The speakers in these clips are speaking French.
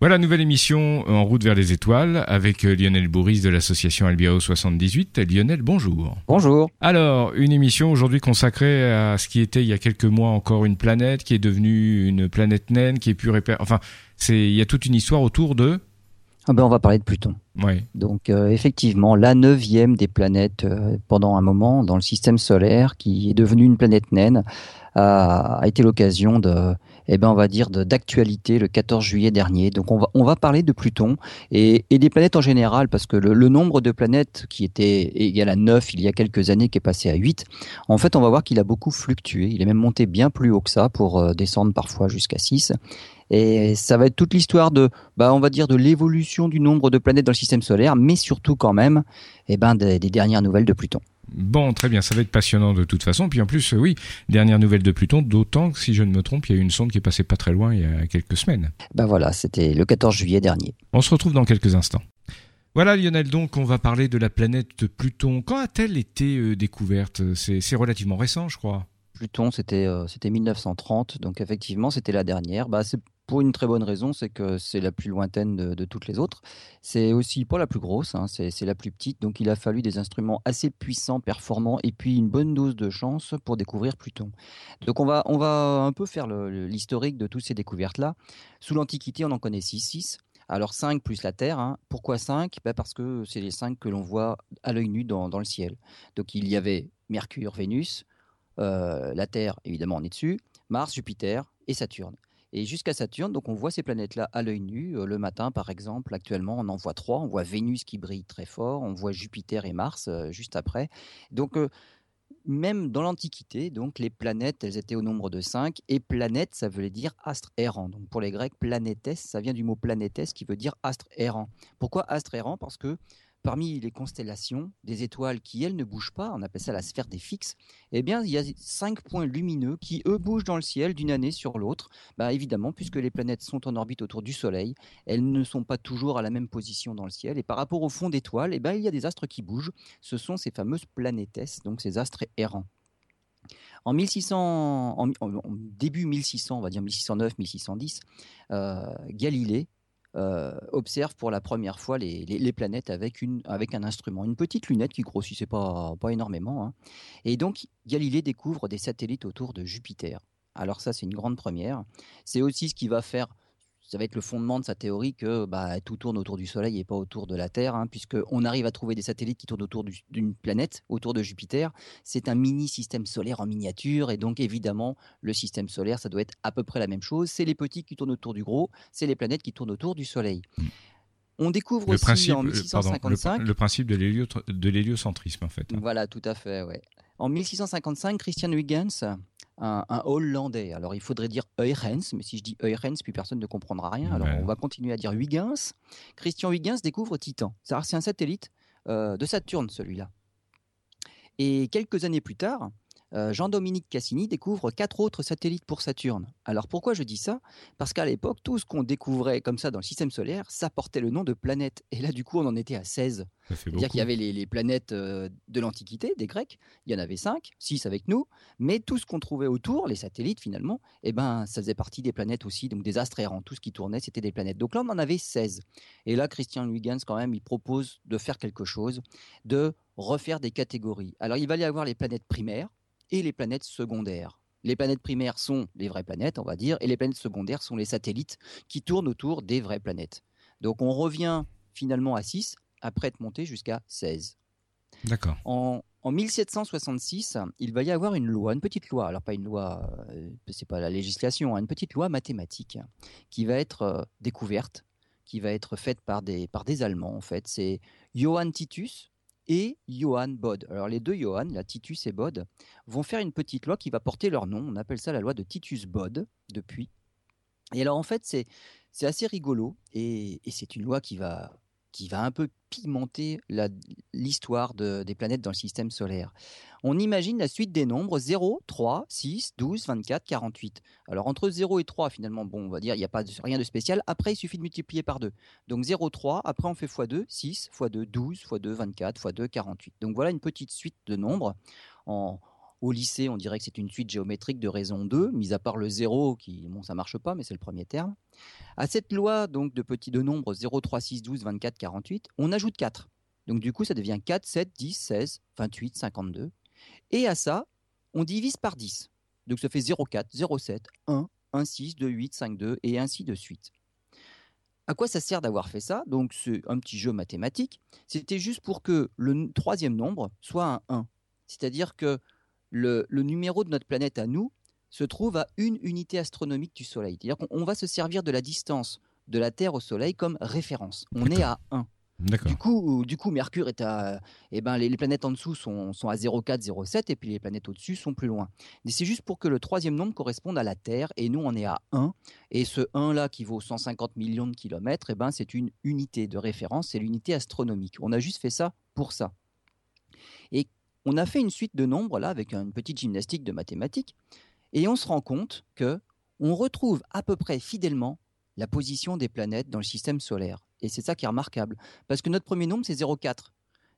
Voilà, nouvelle émission en route vers les étoiles avec euh, Lionel Bourris de l'association Albiao 78. Lionel, bonjour. Bonjour. Alors, une émission aujourd'hui consacrée à ce qui était il y a quelques mois encore une planète, qui est devenue une planète naine, qui est plus répé... Enfin, c'est il y a toute une histoire autour de... Ah ben on va parler de Pluton. Oui. Donc euh, effectivement, la neuvième des planètes euh, pendant un moment dans le système solaire, qui est devenue une planète naine, a, a été l'occasion de eh ben, on va dire, d'actualité le 14 juillet dernier. Donc, on va, on va parler de Pluton et, des planètes en général, parce que le, nombre de planètes qui était égal à 9 il y a quelques années, qui est passé à 8, en fait, on va voir qu'il a beaucoup fluctué. Il est même monté bien plus haut que ça pour euh, descendre parfois jusqu'à 6. Et ça va être toute l'histoire de, bah, on va dire, de l'évolution du nombre de planètes dans le système solaire, mais surtout quand même, eh ben, des dernières nouvelles de Pluton. Bon, très bien, ça va être passionnant de toute façon. Puis en plus, oui, dernière nouvelle de Pluton, d'autant que si je ne me trompe, il y a eu une sonde qui est passée pas très loin il y a quelques semaines. Ben voilà, c'était le 14 juillet dernier. On se retrouve dans quelques instants. Voilà Lionel, donc on va parler de la planète Pluton. Quand a-t-elle été euh, découverte? C'est relativement récent, je crois. Pluton, c'était euh, 1930, donc effectivement, c'était la dernière. Bah, c'est pour une très bonne raison, c'est que c'est la plus lointaine de, toutes les autres. C'est aussi pas la plus grosse, hein, c'est la plus petite. Donc il a fallu des instruments assez puissants, performants, et puis une bonne dose de chance pour découvrir Pluton. Donc on va, on va un peu faire l'historique de toutes ces découvertes-là. Sous l'Antiquité, on en connaît 6, 6. Alors 5 plus la Terre. Hein. Pourquoi 5 ben Parce que c'est les 5 que l'on voit à l'œil nu dans, dans, le ciel. Donc il y avait Mercure, Vénus, euh, la Terre, évidemment, on est dessus, Mars, Jupiter et Saturne. Et jusqu'à Saturne, donc on voit ces planètes-là à l'œil nu. Le matin, par exemple, actuellement, on en voit trois. On voit Vénus qui brille très fort, on voit Jupiter et Mars juste après. Donc, même dans l'Antiquité, donc les planètes, elles étaient au nombre de cinq. Et planète, ça voulait dire astre errant. Donc pour les Grecs, planétès, ça vient du mot planétès qui veut dire astre errant. Pourquoi astre errant? Parce que parmi les constellations, des étoiles qui, elles, ne bougent pas, on appelle ça la sphère des fixes, eh bien, il y a cinq points lumineux qui, eux, bougent dans le ciel d'une année sur l'autre. Bah, évidemment, puisque les planètes sont en orbite autour du Soleil, elles ne sont pas toujours à la même position dans le ciel. Et par rapport au fond d'étoiles, eh ben, il y a des astres qui bougent. Ce sont ces fameuses planètes, donc ces astres errants. En 1600, en, en, début 1600, on va dire 1609, 1610, euh, Galilée euh, observe pour la première fois les, planètes avec, une, avec un instrument, une petite lunette qui grossissait pas, pas énormément. Hein. Et donc, Galilée découvre des satellites autour de Jupiter. Alors ça, c'est une grande première. C'est aussi ce qui va faire, ça va être le fondement de sa théorie que bah, tout tourne autour du Soleil et pas autour de la Terre, hein, puisqu'on arrive à trouver des satellites qui tournent autour d'une planète, autour de Jupiter. C'est un mini-système solaire en miniature, et donc évidemment, le système solaire, ça doit être à peu près la même chose. C'est les petits qui tournent autour du gros, c'est les planètes qui tournent autour du Soleil. On découvre le aussi principe, en 1655 pardon, le, le, principe de l'héliocentrisme en fait. Hein. Voilà, tout à fait. Ouais. En 1655, Christian Huygens un, un, Hollandais. Alors il faudrait dire Huygens, mais si je dis Huygens, puis personne ne comprendra rien. Alors ouais. on va continuer à dire Huygens. Christian Huygens découvre Titan. C'est un satellite euh, de Saturne, celui-là. Et quelques années plus tard, euh, Jean-Dominique Cassini découvre quatre autres satellites pour Saturne. Alors pourquoi je dis ça? Parce qu'à l'époque, tout ce qu'on découvrait comme ça dans le système solaire, ça portait le nom de planète. Et là, du coup, on en était à 16. C'est-à-dire qu'il y avait les, les planètes euh, de l'Antiquité, des Grecs, il y en avait 5, 6 avec nous, mais tout ce qu'on trouvait autour, les satellites finalement, eh ben, ça faisait partie des planètes aussi, donc des astres errants. Tout ce qui tournait, c'était des planètes. Donc là, on en avait 16. Et là, Christian Huygens, quand même, il propose de faire quelque chose, de refaire des catégories. Alors, il va y avoir les planètes primaires, et les planètes secondaires. Les planètes primaires sont les vraies planètes, on va dire, et les planètes secondaires sont les satellites qui tournent autour des vraies planètes. Donc on revient finalement à 6, après être monté jusqu'à 16. D'accord. En, en, 1766, il va y avoir une loi, une petite loi, alors pas une loi, euh, c'est pas la législation, hein, une petite loi mathématique qui va être euh, découverte, qui va être faite par des, par des Allemands en fait. C'est Johann Titus, et Johann Bode. Alors les deux Johann, la Titus et Bode, vont faire une petite loi qui va porter leur nom. On appelle ça la loi de Titus-Bode depuis. Et alors en fait, c'est c'est assez rigolo et, et c'est une loi qui va qui va un peu pimenter l'histoire de, des planètes dans le système solaire. On imagine la suite des nombres 0, 3, 6, 12, 24, 48. Alors entre 0 et 3, finalement, bon, on va dire, il n'y a pas rien de spécial. Après, il suffit de multiplier par 2. Donc 0, 3, après on fait x2, 6, x2, 12, x2, 24, x2, 48. Donc voilà une petite suite de nombres en, au lycée, on dirait que c'est une suite géométrique de raison 2, mis à part le 0, qui, bon, ça marche pas, mais c'est le premier terme. À cette loi, donc, de petits de nombres 0, 3, 6, 12, 24, 48, on ajoute 4. Donc, du coup, ça devient 4, 7, 10, 16, 28, 52. Et à ça, on divise par 10. Donc, ça fait 0, 4, 0, 7, 1, 1, 6, 2, 8, 5, 2, et ainsi de suite. À quoi ça sert d'avoir fait ça? Donc, c'est un petit jeu mathématique. C'était juste pour que le troisième nombre soit un 1. C'est-à-dire que le, numéro de notre planète à nous se trouve à une unité astronomique du Soleil. C'est-à-dire qu'on va se servir de la distance de la Terre au Soleil comme référence. On est à 1. Du coup, du coup, Mercure est à, eh ben, les, planètes en dessous sont, sont à 0,4, 0,7 et puis les planètes au-dessus sont plus loin. Mais c'est juste pour que le troisième nombre corresponde à la Terre et nous on est à 1 et ce 1 là qui vaut 150 millions de kilomètres, eh ben, c'est une unité de référence, c'est l'unité astronomique. On a juste fait ça pour ça. Et on a fait une suite de nombres là avec une petite gymnastique de mathématiques et on se rend compte que on retrouve à peu près fidèlement la position des planètes dans le système solaire. Et c'est ça qui est remarquable. Parce que notre premier nombre, c'est 0,4.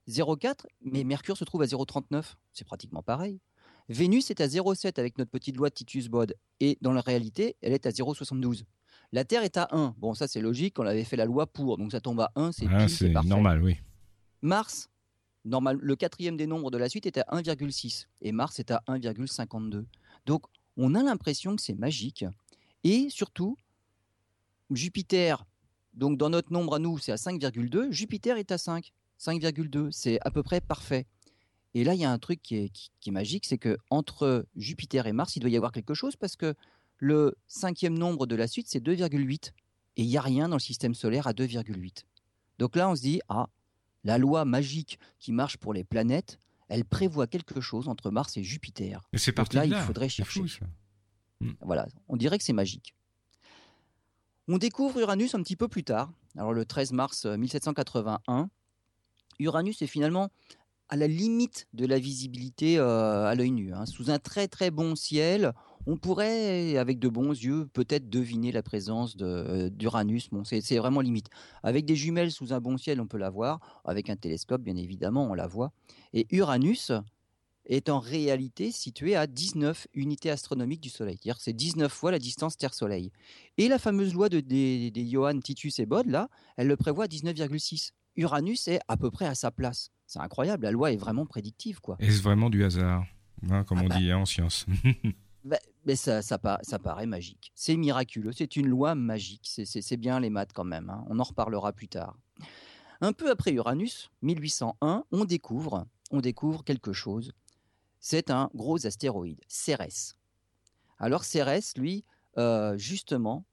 0,4, mais Mercure se trouve à 0,39. C'est pratiquement pareil. Vénus est à 0,7 avec notre petite loi de Titus-Bode. Et dans la réalité, elle est à 0,72. La Terre est à 1. Bon, ça c'est logique, on avait fait la loi pour. Donc ça tombe à 1, c'est ah, normal, oui. Mars, normal, le quatrième des nombres de la suite est à 1,6 et Mars est à 1,52. Donc on a l'impression que c'est magique. Et surtout, Jupiter, donc dans notre nombre à nous, c'est à 5,2, Jupiter est à 5. 5,2, c'est à peu près parfait. Et là, il y a un truc qui est, magique, c'est que entre Jupiter et Mars, il doit y avoir quelque chose parce que le cinquième nombre de la suite, c'est 2,8. Et il n'y a rien dans le système solaire à 2,8. Donc là, on se dit, ah, la loi magique qui marche pour les planètes, elle prévoit quelque chose entre Mars et Jupiter. Et c'est là, il faudrait chercher. Hmm. Voilà, on dirait que c'est magique. On découvre Uranus un petit peu plus tard, alors le 13 mars 1781. Uranus est finalement à la limite de la visibilité euh, à l'œil nu. Hein. Sous un très très bon ciel, on pourrait, avec de bons yeux, peut-être deviner la présence euh, d'Uranus. Bon, c'est vraiment limite. Avec des jumelles sous un bon ciel, on peut la voir. Avec un télescope, bien évidemment, on la voit. Et Uranus est en réalité situé à 19 unités astronomiques du Soleil. C'est-à-dire c'est 19 fois la distance Terre-Soleil. Et la fameuse loi de, des, des Johann Titus et Bode, là, elle le prévoit à 19,6. Uranus est à peu près à sa place. C'est incroyable, la loi est vraiment prédictive. quoi. Est-ce vraiment du hasard, hein, comme ah on bah. dit hein, en science? bah, mais ça, ça, paraît magique. C'est miraculeux, c'est une loi magique. C'est bien les maths quand même. Hein. On en reparlera plus tard. Un peu après Uranus, 1801, on découvre, on découvre quelque chose. C'est un gros astéroïde, Cérès. Alors Cérès, lui, euh, justement,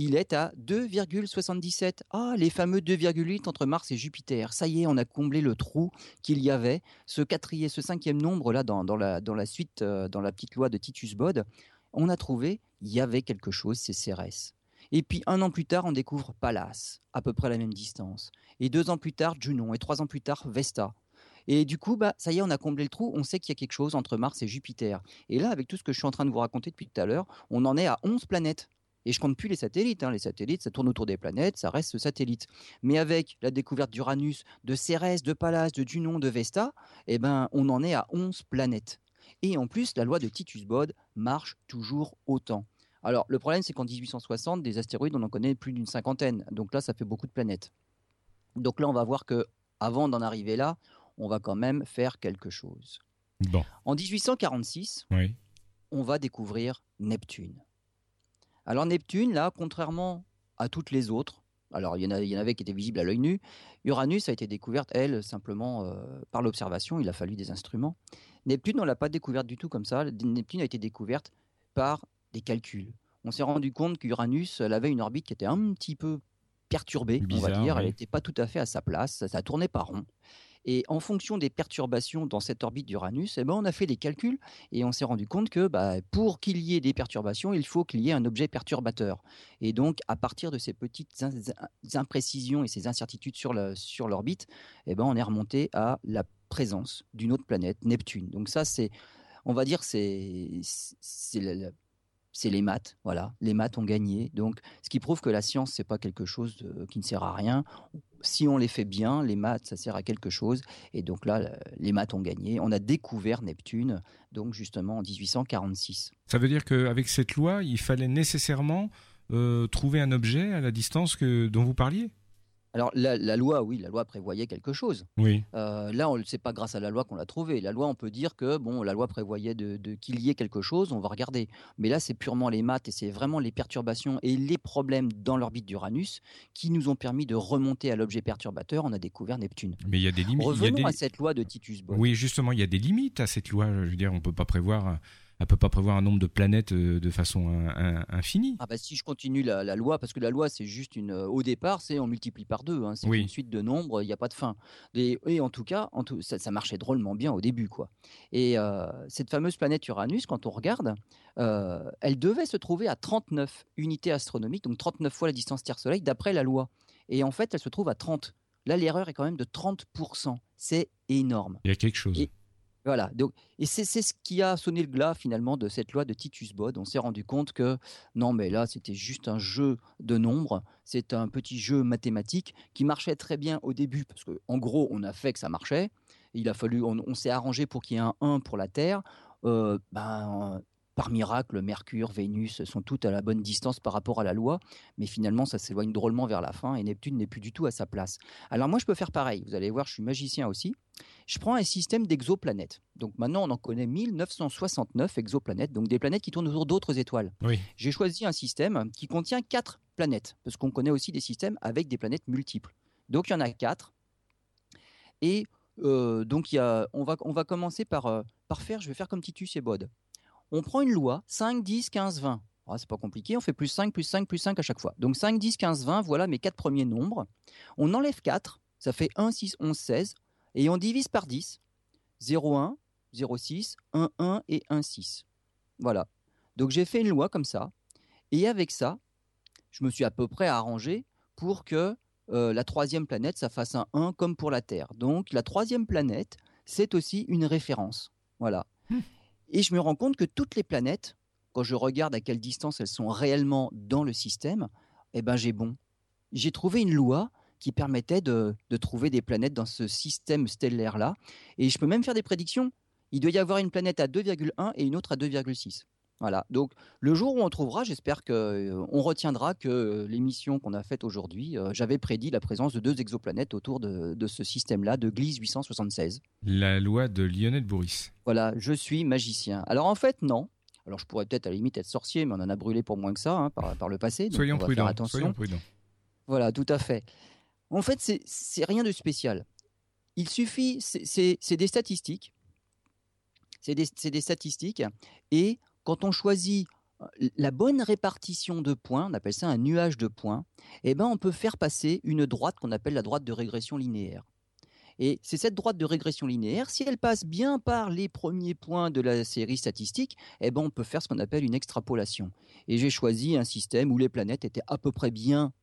il est à 2,77. Ah, les fameux 2,8 entre Mars et Jupiter. Ça y est, on a comblé le trou qu'il y avait. Ce quatrième, ce cinquième nombre là dans, la, suite, euh, dans la petite loi de Titus Bode, on a trouvé, il y avait quelque chose, c'est Cérès. Et puis un an plus tard, on découvre Pallas, à peu près la même distance. Et deux ans plus tard, Junon. Et trois ans plus tard, Vesta. Et du coup, bah, ça y est, on a comblé le trou. On sait qu'il y a quelque chose entre Mars et Jupiter. Et là, avec tout ce que je suis en train de vous raconter depuis tout à l'heure, on en est à 11 planètes. Et je compte plus les satellites. Hein. Les satellites, ça tourne autour des planètes, ça reste satellite. Mais avec la découverte d'Uranus, de Cérès, de Pallas, de Junon, de Vesta, eh ben, on en est à 11 planètes. Et en plus, la loi de Titus-Bode marche toujours autant. Alors, le problème, c'est qu'en 1860, des astéroïdes, on en connaît plus d'une cinquantaine. Donc là, ça fait beaucoup de planètes. Donc là, on va voir que avant d'en arriver là, on va quand même faire quelque chose. Bon. En 1846, on va découvrir Neptune. Alors Neptune, là, contrairement à toutes les autres, alors il y, en avait qui étaient visibles à l'œil nu, Uranus a été découverte, elle, simplement euh, par l'observation, il a fallu des instruments. Neptune, on l'a pas découverte du tout comme ça, Neptune a été découverte par des calculs. On s'est rendu compte qu'Uranus, elle avait une orbite qui était un petit peu perturbée, on va dire, elle n'était pas tout à fait à sa place, ça, ça tournait pas rond. Et en fonction des perturbations dans cette orbite d'Uranus, eh ben, on a fait des calculs et on s'est rendu compte que bah, pour qu'il y ait des perturbations, il faut qu'il y ait un objet perturbateur. Et donc, à partir de ces petites imprécisions et ces incertitudes sur l'orbite, eh ben, on est remonté à la présence d'une autre planète, Neptune. Donc ça, c'est, on va dire, c'est c'est les maths. Voilà, les maths ont gagné. Donc, ce qui prouve que la science, c'est pas quelque chose qui ne sert à rien. Si on les fait bien, les maths, ça sert à quelque chose. Et donc là, les maths ont gagné. On a découvert Neptune, donc justement en 1846. Ça veut dire qu'avec cette loi, il fallait nécessairement euh, trouver un objet à la distance que, dont vous parliez? Alors la, loi, oui, la loi prévoyait quelque chose. Oui. Euh, là, on c'est pas grâce à la loi qu'on l'a trouvé. La loi, on peut dire que bon, la loi prévoyait de, qu'il y ait quelque chose. On va regarder. Mais là, c'est purement les maths et c'est vraiment les perturbations et les problèmes dans l'orbite d'Uranus qui nous ont permis de remonter à l'objet perturbateur. On a découvert Neptune. Mais il y a des limites. Revenons à cette loi de Titus Bode. Oui, justement, il y a des limites à cette loi. Je veux dire, on peut pas prévoir elle peut pas prévoir un nombre de planètes euh, de façon infinie. Ah bah si je continue la, loi, parce que la loi c'est juste une, euh, au départ c'est on multiplie par deux, hein, c'est une suite de nombres, il n'y a pas de fin. Et, en tout cas, en tout, ça, marchait drôlement bien au début quoi. Et euh, cette fameuse planète Uranus, quand on regarde, elle devait se trouver à 39 unités astronomiques, donc 39 fois la distance Terre-Soleil d'après la loi. Et en fait, elle se trouve à 30. Là, l'erreur est quand même de 30%. C'est énorme. Il y a quelque chose. Voilà. Donc, et c'est ce qui a sonné le glas finalement de cette loi de Titus Bode. On s'est rendu compte que non, mais là, c'était juste un jeu de nombres. C'est un petit jeu mathématique qui marchait très bien au début parce que, en gros, on a fait que ça marchait. Il a fallu, on, s'est arrangé pour qu'il y ait un 1 pour la Terre. Euh, ben, par miracle, Mercure, Vénus sont toutes à la bonne distance par rapport à la loi, mais finalement, ça s'éloigne drôlement vers la fin et Neptune n'est plus du tout à sa place. Alors moi, je peux faire pareil. Vous allez voir, je suis magicien aussi. Je prends un système d'exoplanètes. Donc maintenant, on en connaît 1969 exoplanètes, donc des planètes qui tournent autour d'autres étoiles. J'ai choisi un système qui contient quatre planètes, parce qu'on connaît aussi des systèmes avec des planètes multiples. Donc il y en a quatre. Et euh, donc y a, on, va, on va commencer par, euh, par faire, je vais faire comme Titus et Bode on prend une loi 5, 10, 15, 20. c'est pas compliqué, on fait plus 5, plus 5, plus 5 à chaque fois. Donc 5, 10, 15, 20, voilà mes quatre premiers nombres. On enlève 4, ça fait 1, 6, 11, 16. Et on divise par 10. 0, 1, 0, 6, 1, 1 et 1, 6. Voilà. Donc j'ai fait une loi comme ça. Et avec ça, je me suis à peu près arrangé pour que euh, la troisième planète, ça fasse un 1 comme pour la Terre. Donc la troisième planète, c'est aussi une référence. Voilà. Et je me rends compte que toutes les planètes, quand je regarde à quelle distance elles sont réellement dans le système, eh ben j'ai bon. J'ai trouvé une loi qui permettait de, trouver des planètes dans ce système stellaire-là. Et je peux même faire des prédictions. Il doit y avoir une planète à 2,1 et une autre à 2,6. Voilà. Donc, le jour où on trouvera, j'espère qu'on euh, retiendra que l'émission qu'on a faite aujourd'hui, euh, j'avais prédit la présence de deux exoplanètes autour de, ce système-là, de Gliese 876. La loi de Lionel Bourris. Voilà, je suis magicien. Alors, en fait, non. Alors, je pourrais peut-être à la limite être sorcier, mais on en a brûlé pour moins que ça hein, par, le passé. soyons prudents. Attention. Soyons prudents. Voilà, tout à fait. En fait, c'est rien de spécial. Il suffit, c'est des statistiques. C'est des, des, statistiques. Et quand on choisit la bonne répartition de points, on appelle ça un nuage de points, eh ben on peut faire passer une droite qu'on appelle la droite de régression linéaire. Et c'est cette droite de régression linéaire, si elle passe bien par les premiers points de la série statistique, eh ben on peut faire ce qu'on appelle une extrapolation. Et j'ai choisi un système où les planètes étaient à peu près bien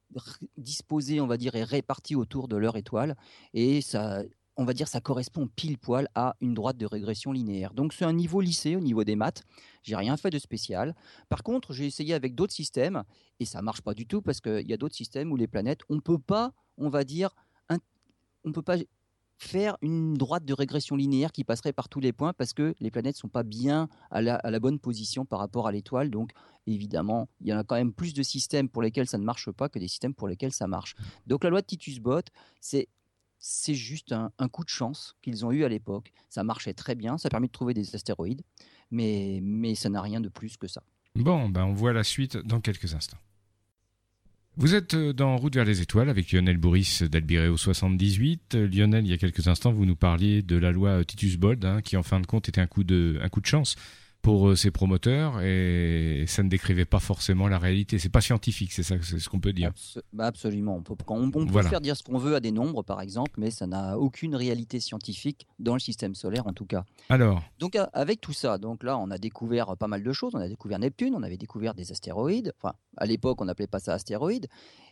disposées, on va dire, et réparties autour de leur étoile. Et ça on va dire, ça correspond pile poil à une droite de régression linéaire. Donc c'est un niveau lycée au niveau des maths. J'ai rien fait de spécial. Par contre, j'ai essayé avec d'autres systèmes et ça marche pas du tout parce qu'il y a d'autres systèmes où les planètes, on peut pas, on va dire, on peut pas faire une droite de régression linéaire qui passerait par tous les points parce que les planètes sont pas bien à la, à la bonne position par rapport à l'étoile. Donc, évidemment, il y en a quand même plus de systèmes pour lesquels ça ne marche pas que des systèmes pour lesquels ça marche. Donc, la loi de Titus-Bot, c'est c'est juste un, coup de chance qu'ils ont eu à l'époque. Ça marchait très bien, ça a permis de trouver des astéroïdes, mais, mais ça n'a rien de plus que ça. Bon, ben on voit la suite dans quelques instants. Vous êtes euh, dans Route vers les étoiles avec Lionel Bourris d'Albireo 78. Euh, Lionel, il y a quelques instants, vous nous parliez de la loi Titus Bold, hein, qui en fin de compte était un coup de, un coup de chance pour euh, ses promoteurs et ça ne décrivait pas forcément la réalité. C'est pas scientifique, c'est ça, c'est ce qu'on peut dire. Bah, absolument. On peut, on, peut faire dire ce qu'on veut à des nombres, par exemple, mais ça n'a aucune réalité scientifique dans le système solaire, en tout cas. Alors. Donc avec tout ça, donc là, on a découvert pas mal de choses. On a découvert Neptune, on avait découvert des astéroïdes. Enfin, à l'époque, on n'appelait pas ça astéroïdes.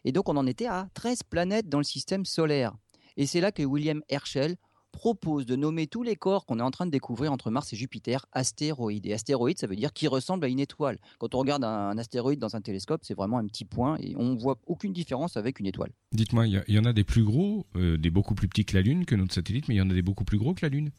Et donc, on en était à 13 planètes dans le système solaire. Et c'est là que William Herschel propose de nommer tous les corps qu'on est en train de découvrir entre Mars et Jupiter astéroïdes. Et astéroïde, ça veut dire qui ressemble à une étoile. Quand on regarde un, astéroïde dans un télescope, c'est vraiment un petit point et on voit aucune différence avec une étoile. Dites-moi, il y, en a des plus gros, euh, des beaucoup plus petits que la Lune, que notre satellite, mais il y en a des beaucoup plus gros que la Lune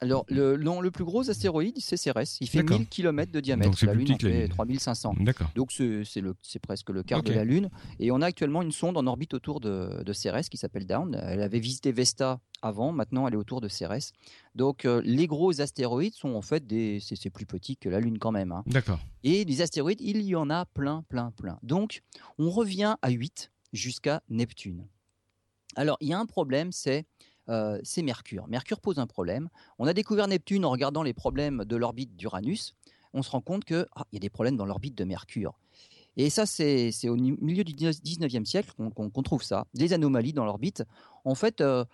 alors, le, le plus gros astéroïde, c'est Cérès. Il fait 1000 km de diamètre. Donc, la Lune en fait 3500. D'accord. Donc, c'est presque le quart de la Lune. Et on a actuellement une sonde en orbite autour de, de Cérès qui s'appelle Down. Elle avait visité Vesta avant, maintenant elle est autour de Cérès. Donc, euh, les gros astéroïdes sont en fait des. C'est plus petit que la Lune quand même. Hein. D'accord. Et des astéroïdes, il y en a plein, plein, plein. Donc, on revient à 8 jusqu'à Neptune. Alors, il y a un problème, c'est euh, c'est Mercure. Mercure pose un problème. On a découvert Neptune en regardant les problèmes de l'orbite d'Uranus. On se rend compte qu'il ah, y a des problèmes dans l'orbite de Mercure. Et ça, c'est au milieu du 19e siècle qu'on trouve ça, des anomalies dans l'orbite. En fait, euh,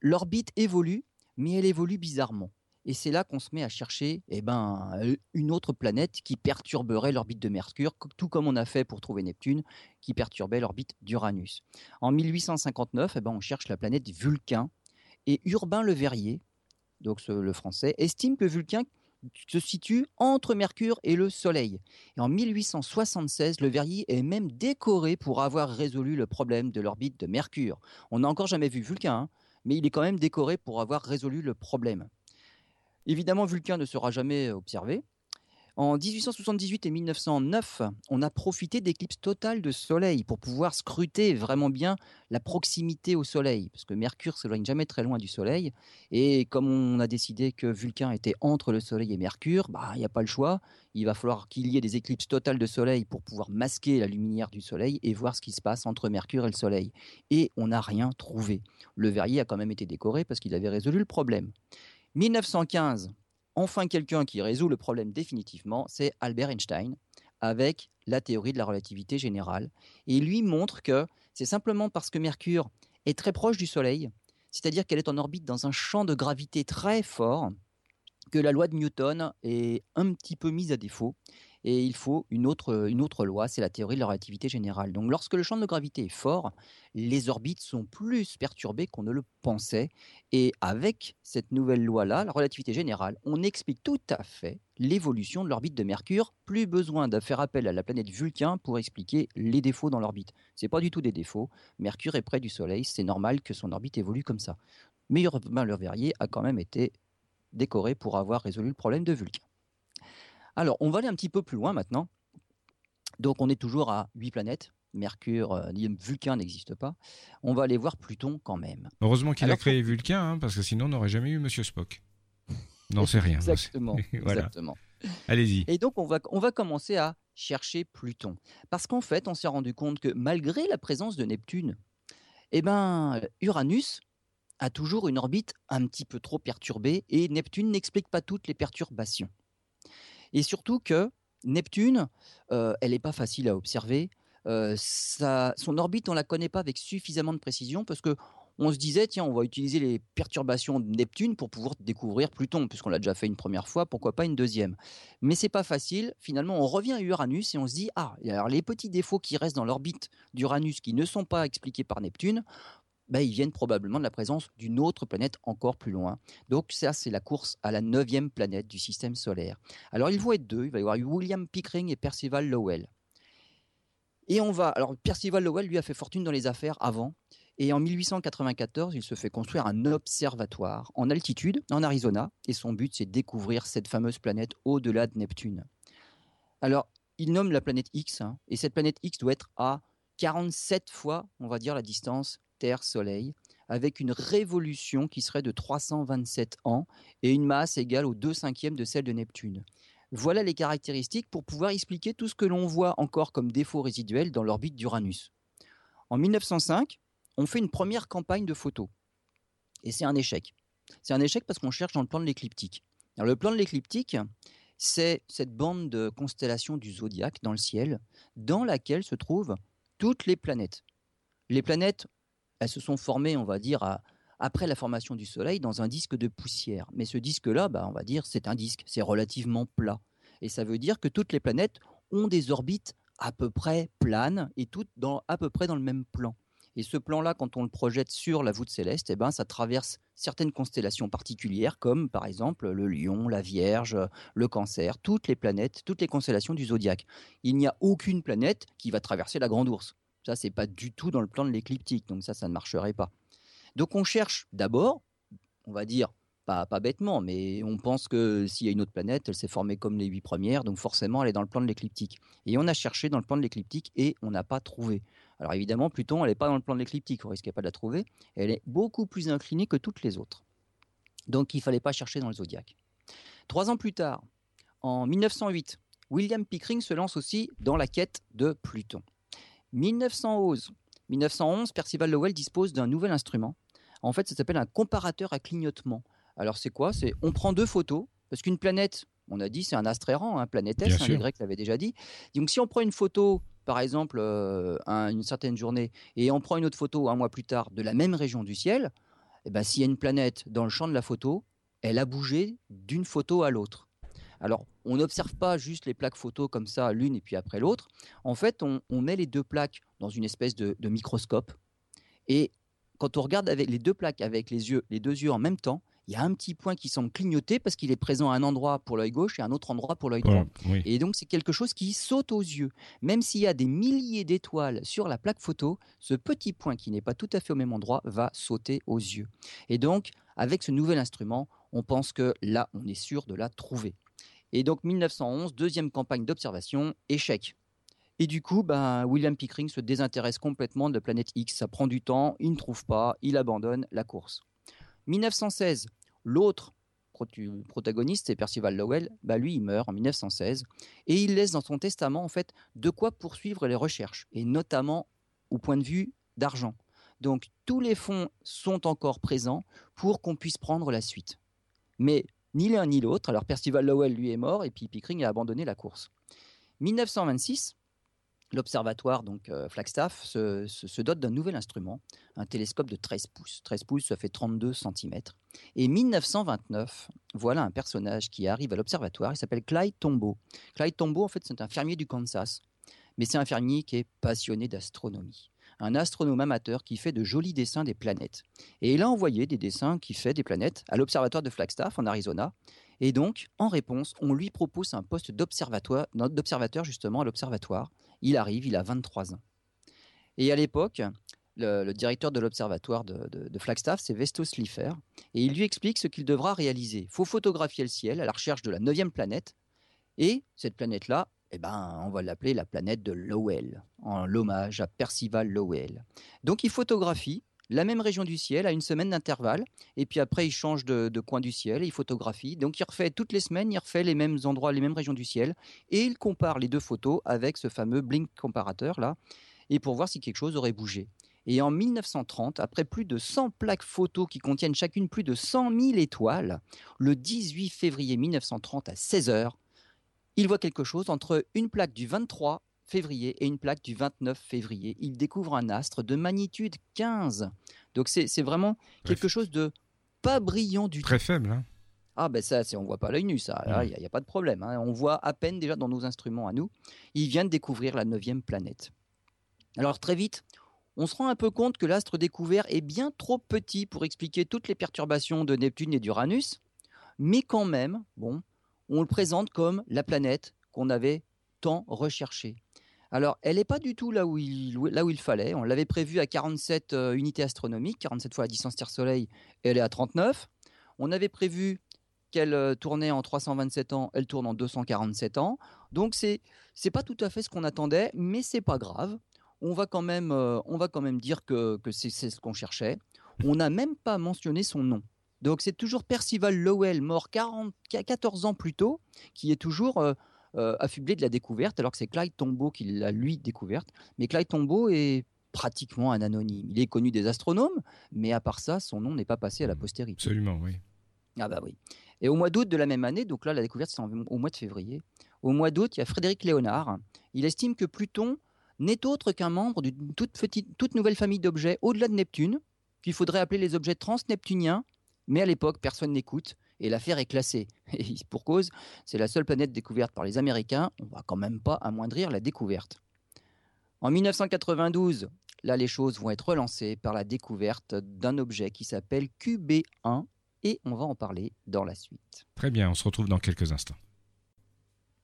l'orbite évolue, mais elle évolue bizarrement. Et c'est là qu'on se met à chercher eh ben, une autre planète qui perturberait l'orbite de Mercure, tout comme on a fait pour trouver Neptune, qui perturbait l'orbite d'Uranus. En 1859, eh ben, on cherche la planète Vulcain. Et Urbain Le Verrier, donc le français, estime que Vulcain se situe entre Mercure et le Soleil. Et en 1876, Le Verrier est même décoré pour avoir résolu le problème de l'orbite de Mercure. On n'a encore jamais vu Vulcain, hein, mais il est quand même décoré pour avoir résolu le problème. Évidemment, Vulcain ne sera jamais observé. En 1878 et 1909, on a profité d'éclipses totales de Soleil pour pouvoir scruter vraiment bien la proximité au Soleil, parce que Mercure s'éloigne jamais très loin du Soleil. Et comme on a décidé que Vulcain était entre le Soleil et Mercure, bah, il n'y a pas le choix. Il va falloir qu'il y ait des éclipses totales de Soleil pour pouvoir masquer la lumière du Soleil et voir ce qui se passe entre Mercure et le Soleil. Et on n'a rien trouvé. Le Verrier a quand même été décoré parce qu'il avait résolu le problème. 1915, enfin quelqu'un qui résout le problème définitivement, c'est Albert Einstein avec la théorie de la relativité générale. Et il lui montre que c'est simplement parce que Mercure est très proche du Soleil, c'est-à-dire qu'elle est en orbite dans un champ de gravité très fort, que la loi de Newton est un petit peu mise à défaut et il faut une autre, loi, c'est la théorie de la relativité générale. Donc lorsque le champ de gravité est fort, les orbites sont plus perturbées qu'on ne le pensait et avec cette nouvelle loi-là, la relativité générale, on explique tout à fait l'évolution de l'orbite de Mercure, plus besoin de faire appel à la planète Vulcain pour expliquer les défauts dans l'orbite. Ce n'est pas du tout des défauts, Mercure est près du Soleil, c'est normal que son orbite évolue comme ça. Mais Urbain Le Verrier a quand même été décoré pour avoir résolu le problème de Vulcain. Alors, on va aller un petit peu plus loin maintenant. Donc, on est toujours à 8 planètes. Mercure, euh, Vulcain n'existe pas. On va aller voir Pluton quand même. Heureusement qu'il a créé Vulcain, hein, parce que sinon on n'aurait jamais eu Monsieur Spock. Non, c'est rien. Exactement. exactement. Allez-y. Et donc on va, on va commencer à chercher Pluton. Parce qu'en fait, on s'est rendu compte que malgré la présence de Neptune, eh ben, Uranus a toujours une orbite un petit peu trop perturbée et Neptune n'explique pas toutes les perturbations. Et surtout que Neptune, euh, elle n'est pas facile à observer. Euh, son orbite, on la connaît pas avec suffisamment de précision parce que on se disait tiens, on va utiliser les perturbations de Neptune pour pouvoir découvrir Pluton, puisqu'on l'a déjà fait une première fois, pourquoi pas une deuxième. Mais c'est pas facile. Finalement, on revient à Uranus et on se dit ah, les petits défauts qui restent dans l'orbite d'Uranus qui ne sont pas expliqués par Neptune, bah, ils viennent probablement de la présence d'une autre planète encore plus loin. Donc ça, c'est la course à la neuvième planète du système solaire. Alors il vont être deux, il va y avoir William Pickering et Percival Lowell. Et on va, alors Percival Lowell, lui, a fait fortune dans les affaires avant. Et en 1894, il se fait construire un observatoire en altitude, en Arizona. Et son but, c'est de découvrir cette fameuse planète au-delà de Neptune. Alors, il nomme la planète X. Hein, et cette planète X doit être à 47 fois, on va dire, la distance Terre-Soleil, avec une révolution qui serait de 327 ans et une masse égale aux 2 cinquièmes de celle de Neptune. Voilà les caractéristiques pour pouvoir expliquer tout ce que l'on voit encore comme défaut résiduel dans l'orbite d'Uranus. En 1905, on fait une première campagne de photos. Et c'est un échec. C'est un échec parce qu'on cherche dans le plan de l'écliptique. le plan de l'écliptique, c'est cette bande de constellations du zodiaque dans le ciel, dans laquelle se trouvent toutes les planètes. Les planètes elles se sont formées, on va dire, après la formation du Soleil, dans un disque de poussière. Mais ce disque-là, bah, on va dire, c'est un disque, c'est relativement plat. Et ça veut dire que toutes les planètes ont des orbites à peu près planes et toutes dans, à peu près dans le même plan. Et ce plan-là, quand on le projette sur la voûte céleste, eh ben, ça traverse certaines constellations particulières, comme par exemple le Lion, la Vierge, le Cancer, toutes les planètes, toutes les constellations du zodiaque. Il n'y a aucune planète qui va traverser la Grande Ourse. Ça, c'est pas du tout dans le plan de l'écliptique, donc ça, ça ne marcherait pas. Donc on cherche d'abord, on va dire, pas, bêtement, mais on pense que s'il y a une autre planète, elle s'est formée comme les huit premières, donc forcément elle est dans le plan de l'écliptique. Et on a cherché dans le plan de l'écliptique et on n'a pas trouvé. Alors évidemment, Pluton, elle n'est pas dans le plan de l'écliptique, on risquait pas de la trouver. Elle est beaucoup plus inclinée que toutes les autres. Donc il ne fallait pas chercher dans le zodiaque. Trois ans plus tard, en 1908, William Pickering se lance aussi dans la quête de Pluton. 1911, 1911 Percival Lowell dispose d'un nouvel instrument. En fait, ça s'appelle un comparateur à clignotement. Alors c'est quoi? C'est on prend deux photos, parce qu'une planète, on a dit, c'est un astre errant, un planète S, hein, les Grecs l'avaient déjà dit. Donc si on prend une photo par exemple, euh, une certaine journée, et on prend une autre photo un mois plus tard de la même région du ciel, eh ben, s'il y a une planète dans le champ de la photo, elle a bougé d'une photo à l'autre. Alors, on n'observe pas juste les plaques photos comme ça, l'une et puis après l'autre. En fait, on, met les deux plaques dans une espèce de, de, microscope. Et quand on regarde avec les deux plaques avec les yeux, les deux yeux en même temps, il y a un petit point qui semble clignoter parce qu'il est présent à un endroit pour l'œil gauche et à un autre endroit pour l'œil droit. Et donc c'est quelque chose qui saute aux yeux. Même s'il y a des milliers d'étoiles sur la plaque photo, ce petit point qui n'est pas tout à fait au même endroit va sauter aux yeux. Et donc avec ce nouvel instrument, on pense que là, on est sûr de la trouver. Et donc 1911, deuxième campagne d'observation, échec. Et du coup, ben, William Pickering se désintéresse complètement de la planète X. Ça prend du temps, il ne trouve pas, il abandonne la course. 1916, L'autre protagoniste, c'est Percival Lowell, bah lui, il meurt en 1916 et il laisse dans son testament en fait de quoi poursuivre les recherches et notamment au point de vue d'argent. Donc tous les fonds sont encore présents pour qu'on puisse prendre la suite. Mais ni l'un ni l'autre, alors Percival Lowell lui est mort et puis Pickering a abandonné la course. 1926, L'observatoire, donc euh, Flagstaff, se, dote d'un nouvel instrument, un télescope de 13 pouces. 13 pouces, ça fait 32 cm. Et 1929, voilà un personnage qui arrive à l'observatoire, il s'appelle Clyde Tombaugh. Clyde Tombaugh, en fait, c'est un fermier du Kansas, mais c'est un fermier qui est passionné d'astronomie. Un astronome amateur qui fait de jolis dessins des planètes. Et il a envoyé des dessins qui fait des planètes à l'observatoire de Flagstaff en Arizona. Et donc, en réponse, on lui propose un poste d'observateur justement à l'observatoire. Il arrive, il a 23 ans. Et à l'époque, le, directeur de l'observatoire de, Flagstaff, c'est Vesto Slipher, et il lui explique ce qu'il devra réaliser. Il faut photographier le ciel à la recherche de la neuvième planète, et cette planète-là, eh ben, on va l'appeler la planète de Lowell, en l'hommage à Percival Lowell. Donc il photographie la même région du ciel à une semaine d'intervalle, et puis après il change de, coin du ciel, et il photographie. Donc il refait toutes les semaines, il refait les mêmes endroits, les mêmes régions du ciel, et il compare les deux photos avec ce fameux blink comparateur là, et pour voir si quelque chose aurait bougé. Et en 1930, après plus de 100 plaques photos qui contiennent chacune plus de 100 000 étoiles, le 18 février 1930 à 16 h il voit quelque chose entre une plaque du 23 février et une plaque du 29 février. Il découvre un astre de magnitude 15. Donc c'est vraiment quelque chose de pas brillant du tout. Très faible. Hein. ah ben ça, on voit pas l'œil nu, ça. Il n'y a, pas de problème. Hein. On voit à peine déjà dans nos instruments à nous. Il vient de découvrir la neuvième planète. Alors très vite, on se rend un peu compte que l'astre découvert est bien trop petit pour expliquer toutes les perturbations de Neptune et d'Uranus, mais quand même, bon, on le présente comme la planète qu'on avait tant recherchée. Alors, elle n'est pas du tout là où il, fallait. On l'avait prévu à 47 euh, unités astronomiques, 47 fois la distance Terre-Soleil, et elle est à 39. On avait prévu qu'elle euh, tournait en 327 ans, elle tourne en 247 ans. Donc, c'est n'est pas tout à fait ce qu'on attendait, mais c'est pas grave. On va quand même, euh, dire que c'est ce qu'on cherchait. On n'a même pas mentionné son nom. Donc c'est toujours Percival Lowell, mort 40, 14 ans plus tôt, qui est toujours euh, affublé de la découverte, alors que c'est Clyde Tombaugh qui l'a lui découverte. Mais Clyde Tombaugh est pratiquement un anonyme. Il est connu des astronomes, mais à part ça, son nom n'est pas passé à la postérité. Absolument, oui. Ah bah oui. Et au mois d'août de la même année, donc là la découverte c'est au mois de février, au mois d'août, il y a Frédéric Léonard. Il estime que Pluton n'est autre qu'un membre d'une toute, petite, toute nouvelle famille d'objets au-delà de Neptune, qu'il faudrait appeler les objets transneptuniens, mais à l'époque personne n'écoute et l'affaire est classée. Et pour cause, c'est la seule planète découverte par les Américains, on va quand même pas amoindrir la découverte. En 1992, là, les choses vont être relancées par la découverte d'un objet qui s'appelle QB1 et on va en parler dans la suite. Très bien, on se retrouve dans quelques instants.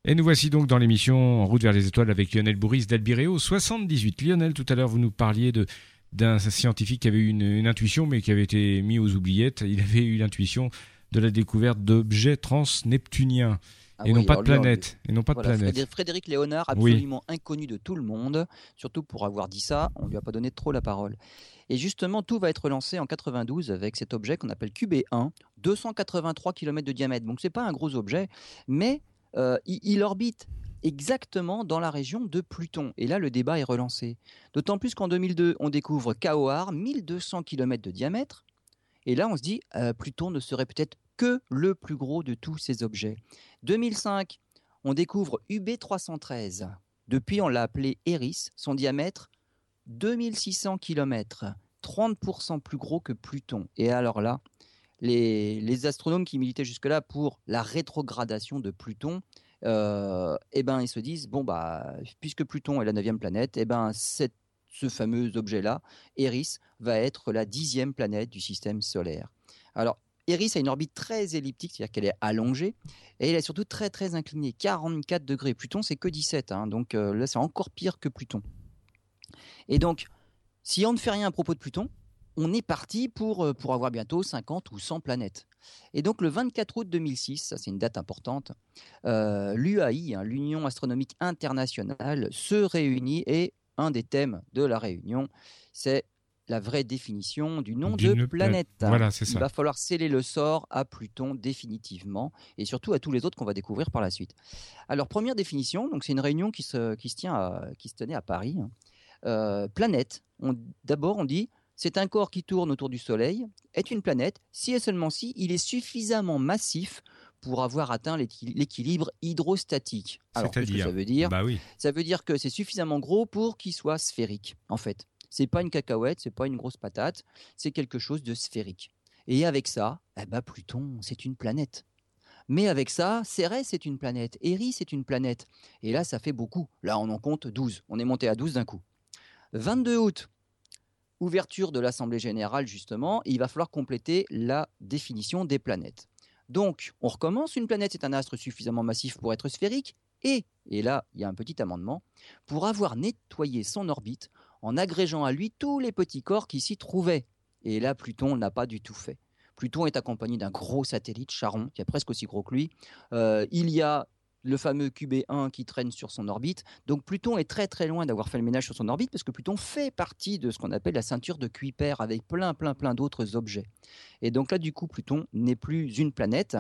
Et nous voici donc dans l'émission En route vers les étoiles avec Lionel Bourris d'Albireo 78. Lionel, tout à l'heure, vous nous parliez de d'un scientifique qui avait eu une, intuition mais qui avait été mis aux oubliettes. Il avait eu l'intuition de la découverte d'objets transneptuniens. Ah et, non pas de planète, et non pas de planète. Frédéric Léonard, absolument inconnu de tout le monde, surtout pour avoir dit ça, on lui a pas donné trop la parole. Et justement, tout va être lancé en 92 avec cet objet qu'on appelle QB1, 283 km de diamètre. Donc c'est pas un gros objet, mais euh, il, orbite exactement dans la région de Pluton. Et là, le débat est relancé. D'autant plus qu'en 2002, on découvre KOAR, 1200 km de diamètre. Et là, on se dit, euh, Pluton ne serait peut-être que le plus gros de tous ces objets. 2005, on découvre UB313. Depuis, on l'a appelé Eris. Son diamètre, 2600 km, 30% plus gros que Pluton. Et alors là, les, astronomes qui militaient jusque-là pour la rétrogradation de Pluton, euh, eh ben, ils se disent bon, bah, puisque Pluton est la neuvième planète, eh ben, ce fameux objet-là, Eris, va être la dixième planète du système solaire. Alors, Eris a une orbite très elliptique, c'est-à-dire qu'elle est allongée, et elle est surtout très très inclinée, 44 degrés. Pluton, c'est que 17, hein, donc là, c'est encore pire que Pluton. Et donc, si on ne fait rien à propos de Pluton, on est parti pour, euh, pour avoir bientôt 50 ou 100 planètes. Et donc le 24 août 2006, ça c'est une date importante, euh, l'UAI, hein, l'Union astronomique internationale, se réunit et un des thèmes de la réunion, c'est la vraie définition du nom de planète. Voilà, c'est ça. Il va falloir sceller le sort à Pluton définitivement et surtout à tous les autres qu'on va découvrir par la suite. Alors première définition, donc c'est une réunion qui se, qui se tient qui se tenait à Paris. Hein. Euh, planète. D'abord on dit c'est un corps qui tourne autour du Soleil, est une planète, si et seulement si il est suffisamment massif pour avoir atteint l'équilibre hydrostatique. Alors, qu'est-ce que ça veut dire? Bah oui. Ça veut dire que c'est suffisamment gros pour qu'il soit sphérique, en fait. C'est pas une cacahuète, c'est pas une grosse patate, c'est quelque chose de sphérique. Et avec ça, eh ben Pluton, c'est une planète. Mais avec ça, Cérès c'est une planète, Eris c'est une planète. Et là, ça fait beaucoup. Là, on en compte 12. On est monté à 12 d'un coup. 22 août, ouverture de l'Assemblée générale, justement, il va falloir compléter la définition des planètes. Donc, on recommence, une planète est un astre suffisamment massif pour être sphérique, et, et là, il y a un petit amendement, pour avoir nettoyé son orbite en agrégeant à lui tous les petits corps qui s'y trouvaient. Et là, Pluton n'a pas du tout fait. Pluton est accompagné d'un gros satellite, Charon, qui est presque aussi gros que lui. Euh, il y a le fameux QB1 qui traîne sur son orbite. Donc Pluton est très très loin d'avoir fait le ménage sur son orbite parce que Pluton fait partie de ce qu'on appelle la ceinture de Kuiper avec plein plein plein d'autres objets. Et donc là du coup Pluton n'est plus une planète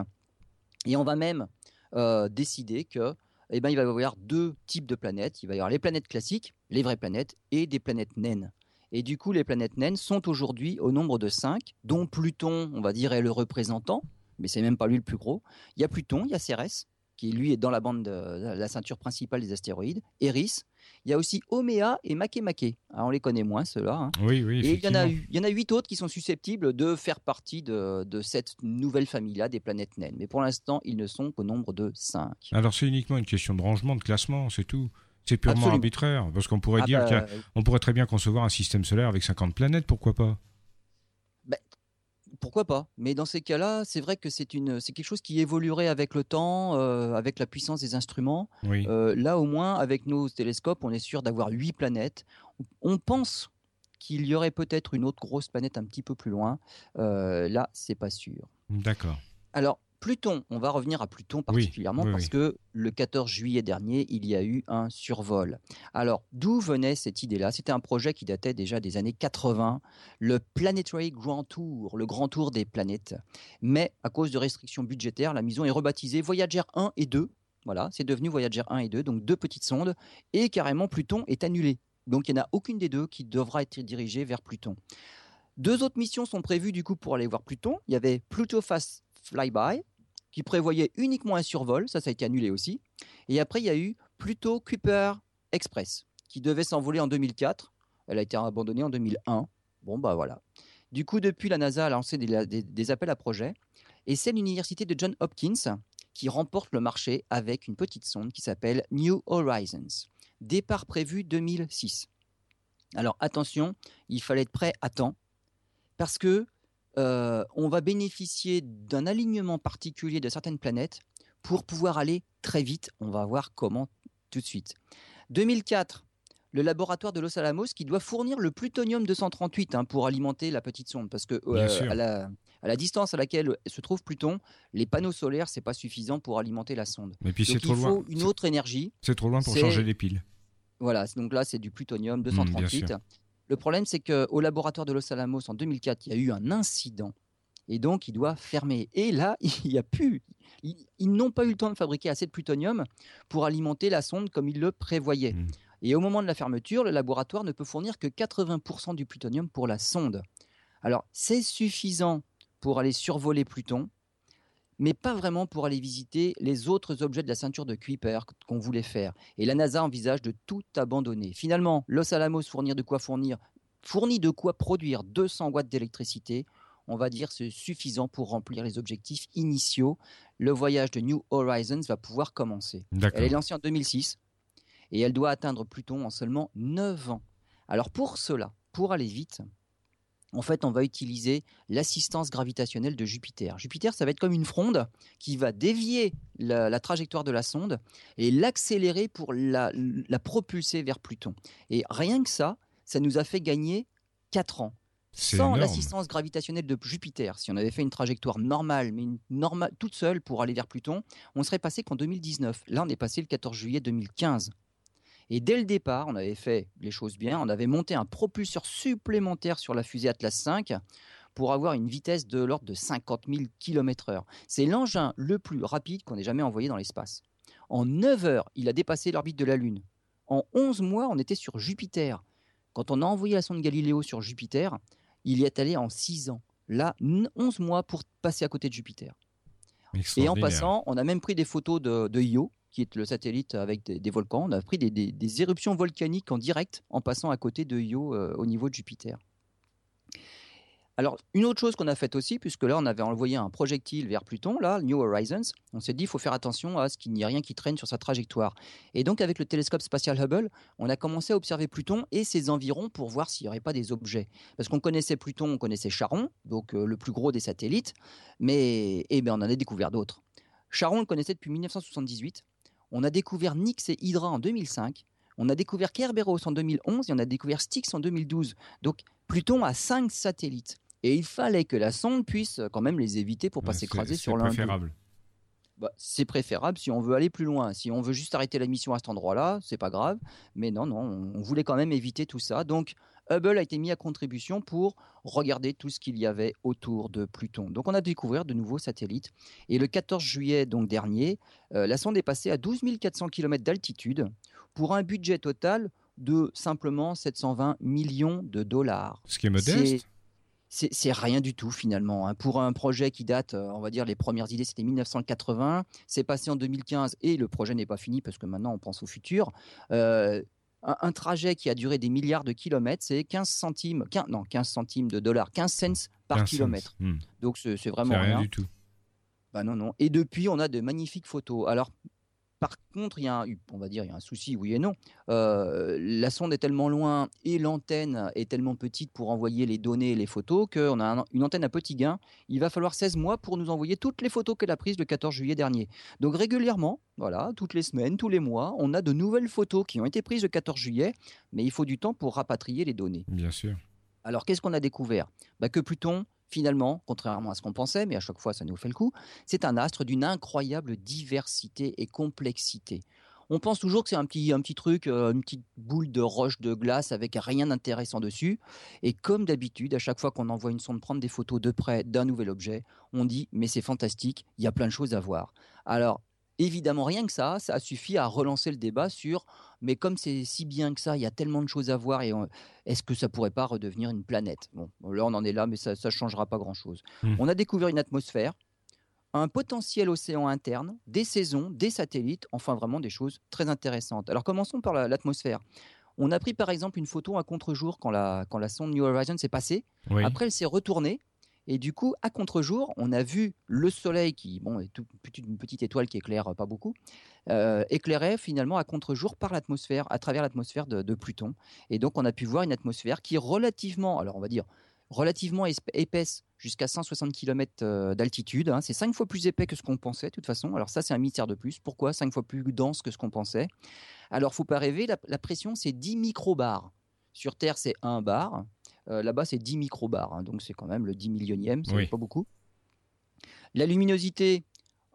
et on va même euh, décider que eh ben, il va y avoir deux types de planètes. Il va y avoir les planètes classiques, les vraies planètes, et des planètes naines. Et du coup, les planètes naines sont aujourd'hui au nombre de cinq, dont Pluton, on va dire, est le représentant, mais c'est même pas lui le plus gros. Il y a Pluton, il y a Cérès, qui lui est dans la bande de, la ceinture principale des astéroïdes, Eris. Il y a aussi Omea et Makemake. on les connaît moins, ceux-là. Hein. Oui, oui. Et il y, en a, il y en a huit autres qui sont susceptibles de faire partie de, de cette nouvelle famille-là des planètes naines. Mais pour l'instant, ils ne sont qu'au nombre de cinq. Alors, c'est uniquement une question de rangement, de classement, c'est tout. C'est purement arbitraire. Parce qu'on pourrait ah dire bah, qu'on pourrait très bien concevoir un système solaire avec 50 planètes, pourquoi pas? Pourquoi pas? Mais dans ces cas-là, c'est vrai que c'est une, c'est quelque chose qui évoluerait avec le temps, euh, avec la puissance des instruments. Euh, là, au moins, avec nos télescopes, on est sûr d'avoir huit planètes. On pense qu'il y aurait peut-être une autre grosse planète un petit peu plus loin. Euh, là, c'est pas sûr. D'accord. Alors, Pluton, on va revenir à Pluton particulièrement parce que le 14 juillet dernier, il y a eu un survol. Alors, d'où venait cette idée-là? C'était un projet qui datait déjà des années 80, le Planetary Grand Tour, le grand tour des planètes. Mais à cause de restrictions budgétaires, la mission est rebaptisée Voyager 1 et 2. Voilà, c'est devenu Voyager 1 et 2, donc deux petites sondes, et carrément Pluton est annulé. Donc il n'y en a aucune des deux qui devra être dirigée vers Pluton. Deux autres missions sont prévues du coup pour aller voir Pluton. Il y avait Pluto Fast Flyby, qui prévoyait uniquement un survol, ça ça a été annulé aussi. Et après il y a eu Pluto Kuiper Express qui devait s'envoler en 2004, elle a été abandonnée en 2001. Bon bah voilà. Du coup depuis la NASA a lancé des, appels à projets et c'est l'université de John Hopkins qui remporte le marché avec une petite sonde qui s'appelle New Horizons. Départ prévu 2006. Alors attention, il fallait être prêt à temps parce que euh, on va bénéficier d'un alignement particulier de certaines planètes pour pouvoir aller très vite. On va voir comment tout de suite. 2004, le laboratoire de Los Alamos qui doit fournir le plutonium 238 hein, pour alimenter la petite sonde. Parce que euh, à, la, distance à laquelle se trouve Pluton, les panneaux solaires, c'est pas suffisant pour alimenter la sonde. Mais puis c'est trop il faut une autre énergie. C'est trop loin pour changer les piles. Voilà, donc là c'est du plutonium 238. Mmh, le problème c'est qu'au laboratoire de Los Alamos en 2004, il y a eu un incident et donc il doit fermer. Et là, il n'y a plus. Ils, n'ont pas eu le temps de fabriquer assez de plutonium pour alimenter la sonde comme ils le prévoyaient. Mmh. Et au moment de la fermeture, le laboratoire ne peut fournir que 80% du plutonium pour la sonde. Alors, c'est suffisant pour aller survoler Pluton, mais pas vraiment pour aller visiter les autres objets de la ceinture de Kuiper qu'on voulait faire. Et la NASA envisage de tout abandonner. Finalement, Los Alamos fournit de quoi fournir, fournit de quoi produire 200 watts d'électricité on va dire, c'est suffisant pour remplir les objectifs initiaux. Le voyage de New Horizons va pouvoir commencer. Elle est lancée en 2006 et elle doit atteindre Pluton en seulement 9 ans. Alors pour cela, pour aller vite, en fait, on va utiliser l'assistance gravitationnelle de Jupiter. Jupiter, ça va être comme une fronde qui va dévier la, trajectoire de la sonde et l'accélérer pour la, la propulser vers Pluton. Et rien que ça, ça nous a fait gagner 4 ans. Sans l'assistance gravitationnelle de Jupiter, si on avait fait une trajectoire normale, mais une normale toute seule pour aller vers Pluton, on serait passé qu'en 2019. Là, on est passé le 14 juillet 2015. Et dès le départ, on avait fait les choses bien. On avait monté un propulseur supplémentaire sur la fusée Atlas V pour avoir une vitesse de l'ordre de 50 000 km/h. C'est l'engin le plus rapide qu'on ait jamais envoyé dans l'espace. En 9 heures, il a dépassé l'orbite de la Lune. En 11 mois, on était sur Jupiter. Quand on a envoyé la sonde Galileo sur Jupiter, il y est allé en 6 ans. Là, 11 mois pour passer à côté de Jupiter. Et en passant, on a même pris des photos de, Io, qui est le satellite avec des, volcans. On a pris des, éruptions volcaniques en direct en passant à côté de Io euh, au niveau de Jupiter. Alors, une autre chose qu'on a faite aussi, puisque là, on avait envoyé un projectile vers Pluton, là, New Horizons, on s'est dit, il faut faire attention à ce qu'il n'y ait rien qui traîne sur sa trajectoire. Et donc, avec le télescope spatial Hubble, on a commencé à observer Pluton et ses environs pour voir s'il n'y aurait pas des objets. Parce qu'on connaissait Pluton, on connaissait Charon, donc euh, le plus gros des satellites, mais eh ben, on en a découvert d'autres. Charon, on le connaissait depuis 1978. On a découvert Nix et Hydra en 2005. On a découvert Kerberos en 2011 et on a découvert Styx en 2012. Donc, Pluton a cinq satellites. Et il fallait que la sonde puisse quand même les éviter pour pas s'écraser sur l'un. C'est préférable. Bah, c'est préférable si on veut aller plus loin. Si on veut juste arrêter la mission à cet endroit-là, c'est pas grave. Mais non, non, on voulait quand même éviter tout ça. Donc, Hubble a été mis à contribution pour regarder tout ce qu'il y avait autour de Pluton. Donc, on a découvert de nouveaux satellites. Et le 14 juillet donc dernier, euh, la sonde est passée à 12 400 km d'altitude pour un budget total de simplement 720 millions de dollars. Ce qui est modeste c'est rien du tout finalement. Hein. Pour un projet qui date, euh, on va dire, les premières idées, c'était 1980. C'est passé en 2015 et le projet n'est pas fini parce que maintenant on pense au futur. Euh, un, trajet qui a duré des milliards de kilomètres, c'est 15 centimes, 15, non, 15 centimes de dollars, 15 cents par kilomètre. Hmm. Donc c'est vraiment rien, rien. du tout. Bah non, non. Et depuis, on a de magnifiques photos. Alors, par contre, il y a un, on va dire, il y a un souci, oui et non. Euh, la sonde est tellement loin et l'antenne est tellement petite pour envoyer les données et les photos qu'on a une antenne à petit gain. Il va falloir 16 mois pour nous envoyer toutes les photos qu'elle a prises le 14 juillet dernier. Donc régulièrement, voilà, toutes les semaines, tous les mois, on a de nouvelles photos qui ont été prises le 14 juillet, mais il faut du temps pour rapatrier les données. Bien sûr. Alors qu'est-ce qu'on a découvert? Bah, Que Pluton finalement, contrairement à ce qu'on pensait, mais à chaque fois ça nous fait le coup, c'est un astre d'une incroyable diversité et complexité. On pense toujours que c'est un petit, un petit truc, euh, une petite boule de roche de glace avec rien d'intéressant dessus. Et comme d'habitude, à chaque fois qu'on envoie une sonde prendre des photos de près d'un nouvel objet, on dit mais c'est fantastique, il y a plein de choses à voir. Alors Évidemment, rien que ça, ça suffit à relancer le débat sur mais comme c'est si bien que ça, il y a tellement de choses à voir et est-ce que ça pourrait pas redevenir une planète? Bon, là on en est là, mais ça ne changera pas grand-chose. Mmh. On a découvert une atmosphère, un potentiel océan interne, des saisons, des satellites, enfin vraiment des choses très intéressantes. Alors commençons par l'atmosphère. on a pris par exemple une photo à contre-jour quand la, quand la sonde New Horizons s'est passée. Après, elle s'est retournée Et du coup, à contre-jour, on a vu le Soleil, qui bon, est une petite étoile qui éclaire pas beaucoup, euh, finalement à contre-jour par l'atmosphère, à travers l'atmosphère de, Pluton. Et donc, on a pu voir une atmosphère qui est relativement, alors on va dire, relativement épaisse jusqu'à 160 km euh, d'altitude. Hein. C'est cinq fois plus épais que ce qu'on pensait, de toute façon. Alors ça, c'est un mystère de plus. Pourquoi cinq fois plus dense que ce qu'on pensait? Alors, faut pas rêver, la, pression, c'est 10 microbars. Sur Terre, c'est 1 bar. Euh, là-bas, c'est 10 microbars, hein, donc c'est quand même le 10 millionième, c'est pas beaucoup. La luminosité,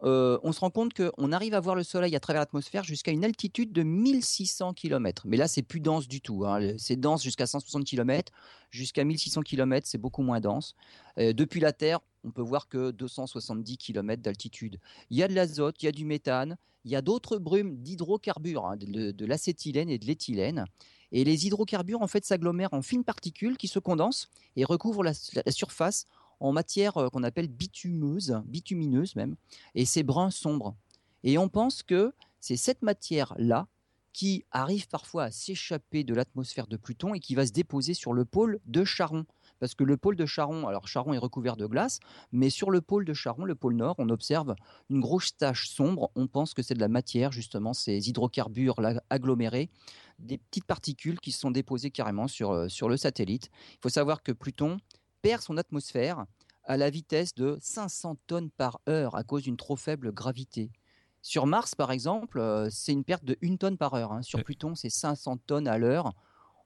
euh, on se rend compte qu'on arrive à voir le Soleil à travers l'atmosphère jusqu'à une altitude de 1600 km. Mais là, c'est plus dense du tout. Hein. C'est dense jusqu'à 160 km. Jusqu'à 1600 km, c'est beaucoup moins dense. Euh, depuis la Terre, on peut voir que 270 km d'altitude. Il y a de l'azote, il y a du méthane, il y a d'autres brumes d'hydrocarbures, hein, de l'acétylène et de l'éthylène. Et les hydrocarbures, en fait, s'agglomèrent en fines particules qui se condensent et recouvrent la, surface en matière euh, qu'on appelle bitumeuse, bitumineuse même, et c'est brun sombre. Et on pense que c'est cette matière-là qui arrive parfois à s'échapper de l'atmosphère de Pluton et qui va se déposer sur le pôle de Charon. Parce que le pôle de Charon, alors Charon est recouvert de glace, mais sur le pôle de Charon, le pôle nord, on observe une grosse tache sombre. On pense que c'est de la matière, justement, ces hydrocarbures agglomérés des petites particules qui se sont déposées carrément sur, euh, sur le satellite. Il faut savoir que Pluton perd son atmosphère à la vitesse de 500 tonnes par heure à cause d'une trop faible gravité. Sur Mars, par exemple, euh, c'est une perte de 1 tonne par heure. Hein. Sur Pluton, c'est 500 tonnes à l'heure.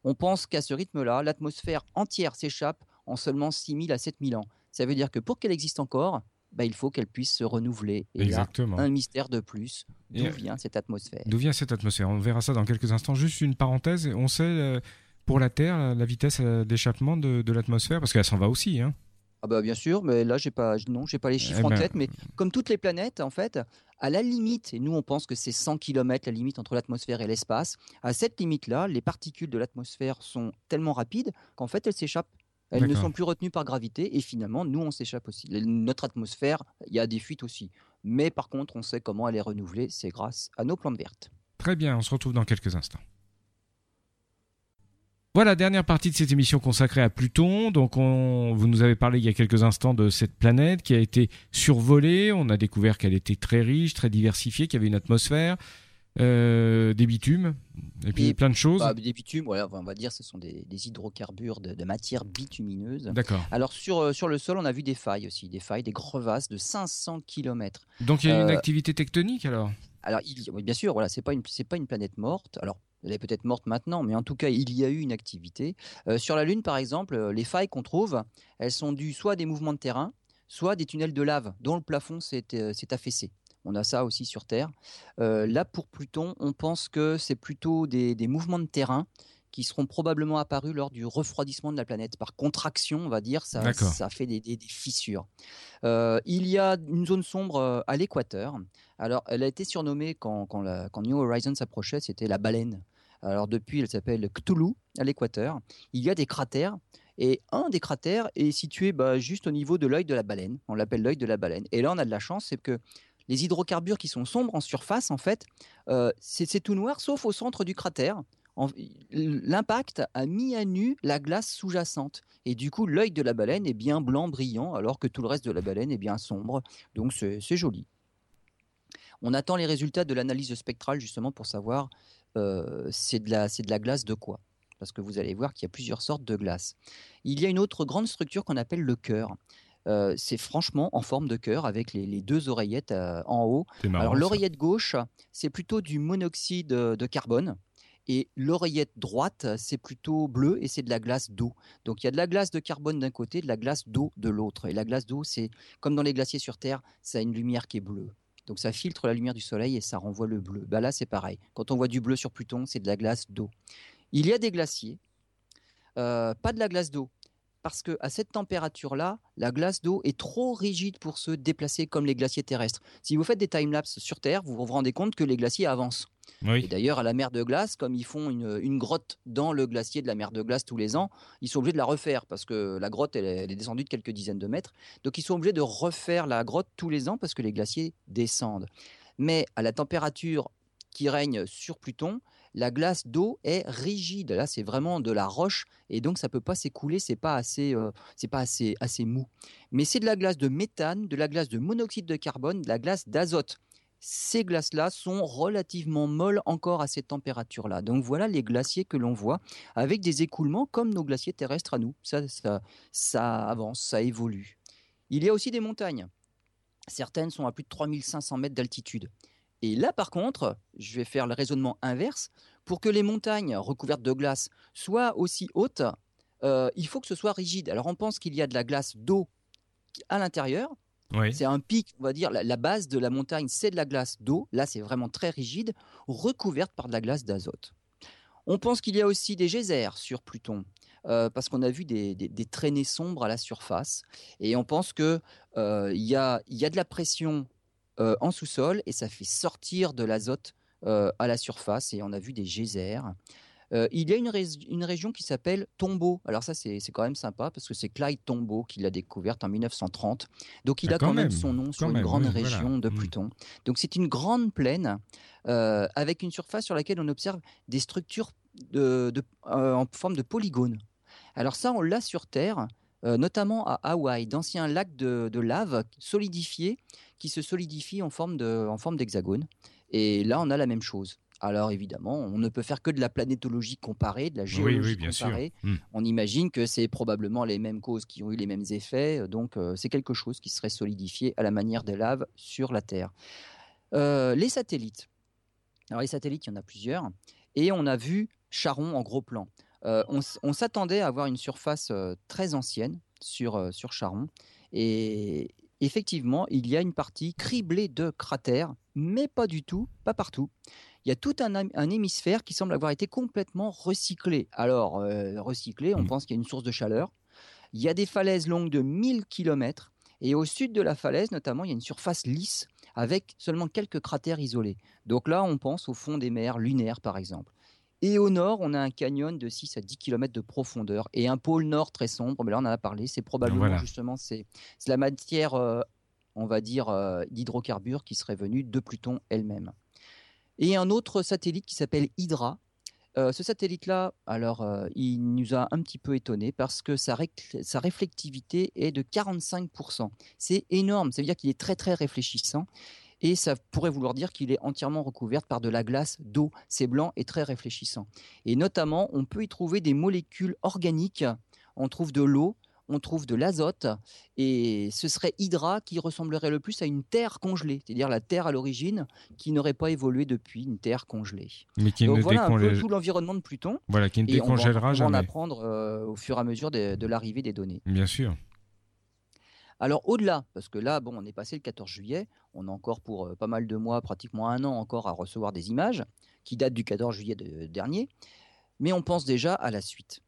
On pense qu'à ce rythme-là, l'atmosphère entière s'échappe en seulement 6000 à 7000 ans. Ça veut dire que pour qu'elle existe encore, bah, il faut qu'elle puisse se renouveler. Et Exactement. un mystère de plus. D'où vient cette atmosphère? D'où vient cette atmosphère? On verra ça dans quelques instants. Juste une parenthèse. On sait euh, pour la Terre la vitesse euh, d'échappement de, l'atmosphère parce qu'elle s'en va aussi. Hein. Ah bah bien sûr, mais là j'ai pas non, j'ai pas les chiffres eh en ben, tête, mais comme toutes les planètes en fait, à la limite, et nous on pense que c'est 100 km la limite entre l'atmosphère et l'espace, à cette limite-là, les particules de l'atmosphère sont tellement rapides qu'en fait elles s'échappent elles ne sont plus retenues par gravité et finalement, nous, on s'échappe aussi. Notre atmosphère, il y a des fuites aussi. Mais par contre, on sait comment elle est renouvelée, c'est grâce à nos plantes vertes. Très bien, on se retrouve dans quelques instants. Voilà, dernière partie de cette émission consacrée à Pluton. Donc, vous nous avez parlé il y a quelques instants de cette planète qui a été survolée. On a découvert qu'elle était très riche, très diversifiée, qu'il y avait une atmosphère. Euh, des bitumes, et puis plein de choses. Bah, des bitumes, on va dire, ce sont des, hydrocarbures de, matière bitumineuse. D'accord. Alors sur, euh, sur le sol, on a vu des failles aussi, des failles, des crevasses de 500 km. Donc il y a une euh, activité tectonique alors? Alors oui, bien sûr, voilà, c'est pas une c'est pas une planète morte. Alors elle est peut-être morte maintenant, mais en tout cas, il y a eu une activité. sur la Lune, par exemple, les failles qu'on trouve, elles sont dues soit à des mouvements de terrain, soit des tunnels de lave dont le plafond s'est affaissé. On a ça aussi sur Terre. Euh, là, pour Pluton, on pense que c'est plutôt des, mouvements de terrain qui seront probablement apparus lors du refroidissement de la planète. Par contraction, on va dire, ça, ça fait des, fissures. Euh, il y a une zone sombre euh, à l'équateur. Alors, elle a été surnommée quand, New Horizons s'approchait, c'était la baleine. Alors depuis, elle s'appelle Cthulhu à l'équateur. Il y a des cratères et un des cratères est situé bah, juste au niveau de l'œil de la baleine. On l'appelle l'œil de la baleine. Et là, on a de la chance, c'est que les hydrocarbures qui sont sombres en surface, en fait, euh, c'est tout noir, sauf au centre du cratère. L'impact a mis à nu la glace sous-jacente. Et du coup, l'œil de la baleine est bien blanc, brillant, alors que tout le reste de la baleine est bien sombre. Donc, c'est joli. On attend les résultats de l'analyse spectrale, justement, pour savoir euh, c'est de, de la glace de quoi parce que vous allez voir qu'il y a plusieurs sortes de glace. Il y a une autre grande structure qu'on appelle le cœur. Euh, c'est franchement en forme de cœur avec les, deux oreillettes euh, en haut. Alors l'oreillette gauche, c'est plutôt du monoxyde de carbone. Et l'oreillette droite, c'est plutôt bleu et c'est de la glace d'eau. Donc il y a de la glace de carbone d'un côté, de la glace d'eau de l'autre. Et la glace d'eau, c'est comme dans les glaciers sur Terre, ça a une lumière qui est bleue. Donc ça filtre la lumière du soleil et ça renvoie le bleu. Bah là, c'est pareil. Quand on voit du bleu sur Pluton, c'est de la glace d'eau. Il y a des glaciers, euh, pas de la glace d'eau, parce que à cette température-là, la glace d'eau est trop rigide pour se déplacer comme les glaciers terrestres. Si vous faites des time-lapse sur Terre, vous vous rendez compte que les glaciers avancent. D'ailleurs, à la mer de glace, comme ils font une, grotte dans le glacier de la mer de glace tous les ans, ils sont obligés de la refaire parce que la grotte, elle, est descendue de quelques dizaines de mètres. Donc, ils sont obligés de refaire la grotte tous les ans parce que les glaciers descendent. Mais à la température qui règne sur Pluton, la glace d'eau est rigide. Là, c'est vraiment de la roche et donc ça peut pas s'écouler. C'est pas assez, euh, c'est pas assez, assez mou. Mais c'est de la glace de méthane, de la glace de monoxyde de carbone, de la glace d'azote. Ces glaces-là sont relativement molles encore à ces températures-là. Donc voilà les glaciers que l'on voit avec des écoulements comme nos glaciers terrestres à nous. Ça, ça, ça avance, ça évolue. Il y a aussi des montagnes. Certaines sont à plus de 3500 mètres d'altitude. Et là, par contre, je vais faire le raisonnement inverse. Pour que les montagnes recouvertes de glace soient aussi hautes, euh, il faut que ce soit rigide. Alors, on pense qu'il y a de la glace d'eau à l'intérieur. C'est un pic, on va dire, la, base de la montagne, c'est de la glace d'eau. Là, c'est vraiment très rigide, recouverte par de la glace d'azote. On pense qu'il y a aussi des geysers sur Pluton. Euh, parce qu'on a vu des, traînées sombres à la surface. Et on pense qu'il euh, y, a, y a de la pression euh, en sous-sol et ça fait sortir de l'azote euh, à la surface et on a vu des geysers. Euh, il y a une, une région qui s'appelle Tombeau. Alors ça, c'est quand même sympa parce que c'est Clyde Tombeau qui l'a découverte en 1930. Donc il ah, a quand, même, son nom sur une grande région de mm. Pluton. Donc c'est une grande plaine avec une surface sur laquelle on observe des structures de, en forme de polygone. Alors ça, on l'a sur Terre. notamment à Hawaï, d'anciens lacs de, de, lave solidifiés qui se solidifie en forme d'hexagone. et là, on a la même chose. Alors évidemment, on ne peut faire que de la planétologie comparée, de la géologie comparée. Hmm. On imagine que c'est probablement les mêmes causes qui ont eu les mêmes effets, donc euh, c'est quelque chose qui serait solidifié à la manière des laves sur la Terre. Euh, les satellites. Alors les satellites, il y en a plusieurs, et on a vu Charon en gros plan. Euh, on, s'attendait à avoir une surface très ancienne sur, sur Charon, et, effectivement, il y a une partie criblée de cratères, mais pas du tout, pas partout. Il y a tout un, hémisphère qui semble avoir été complètement recyclé. Alors, euh, recyclé, on mmh. pense qu'il y a une source de chaleur. Il y a des falaises longues de 1000 km, et au sud de la falaise, notamment, il y a une surface lisse avec seulement quelques cratères isolés. Donc là, on pense au fond des mers lunaires, par exemple. Et au nord, on a un canyon de 6 à 10 km de profondeur et un pôle nord très sombre. Mais là, on en a parlé. C'est probablement justement c'est la matière, euh, on va dire, euh, d'hydrocarbures qui serait venue de Pluton elle-même. Et un autre satellite qui s'appelle Hydra. Euh, ce satellite-là, alors, il nous a un petit peu étonné parce que sa, sa réflectivité est de 45%. C'est énorme. Ça veut dire qu'il est très très réfléchissant et ça pourrait vouloir dire qu'il est entièrement recouvert par de la glace d'eau. C'est blanc et très réfléchissant. Et notamment, on peut y trouver des molécules organiques. On trouve de l'eau, on trouve de l'azote, et ce serait Hydra qui ressemblerait le plus à une terre congelée, c'est-à-dire la terre à l'origine qui n'aurait pas évolué depuis une terre congelée. Mais qui Donc voilà un peu tout l'environnement de Pluton. Voilà, qui ne décongèlera jamais. On va en apprendre euh, au fur et à mesure de l'arrivée des données. Bien sûr. Alors au-delà, parce que là, bon, on est passé le 14 juillet, on a encore pour euh, pas mal de mois, pratiquement un an encore à recevoir des images qui datent du 14 juillet dernier, mais on pense déjà à la suite.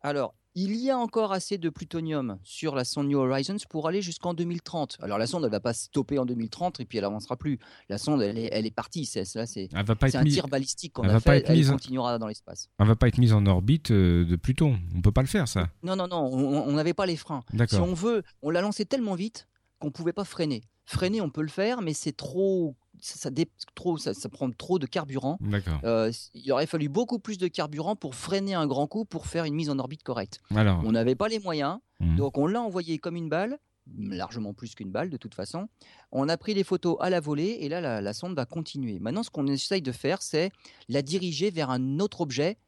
Alors, il y a encore assez de plutonium sur la sonde New Horizons pour aller jusqu'en 2030. Alors la sonde, elle va pas stopper en 2030 et puis elle avancera plus. La sonde, elle est, elle est partie. C'est c'est un tir balistique qu'on a fait. Elle continuera dans l'espace. Elle va pas être mise en orbite euh, de Pluton. On peut pas le faire ça. Non non non. On n'avait pas les freins. Si on veut, on l'a lancé tellement vite qu'on pouvait pas freiner. Freiner, on peut le faire, mais c'est trop ça, trop, ça, prend trop de carburant. Euh, il aurait fallu beaucoup plus de carburant pour freiner un grand coup, pour faire une mise en orbite correcte. On n'avait pas les moyens, mhm. donc on l'a envoyé comme une balle, largement plus qu'une balle de toute façon. On a pris les photos à la volée et là la, la sonde va continuer. Maintenant, ce qu'on essaye de faire, c'est la diriger vers un autre objet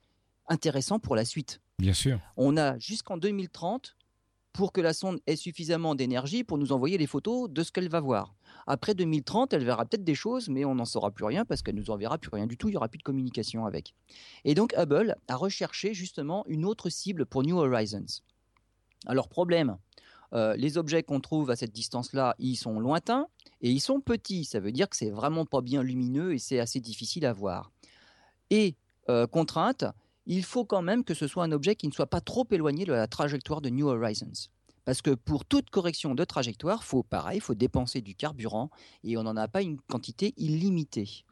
intéressant pour la suite. Bien sûr. On a jusqu'en 2030 pour que la sonde ait suffisamment d'énergie pour nous envoyer les photos de ce qu'elle va voir. Après 2030, elle verra peut-être des choses, mais on n'en saura plus rien parce qu'elle nous enverra plus rien du tout, il n'y aura plus de communication avec. Et donc Hubble a recherché justement une autre cible pour New Horizons. Alors problème, euh, les objets qu'on trouve à cette distance-là, ils sont lointains et ils sont petits. Ça veut dire que c'est vraiment pas bien lumineux et c'est assez difficile à voir. Et euh, contrainte, il faut quand même que ce soit un objet qui ne soit pas trop éloigné de la trajectoire de New Horizons. Parce que pour toute correction de trajectoire, faut pareil, faut dépenser du carburant et on n'en a pas une quantité illimitée.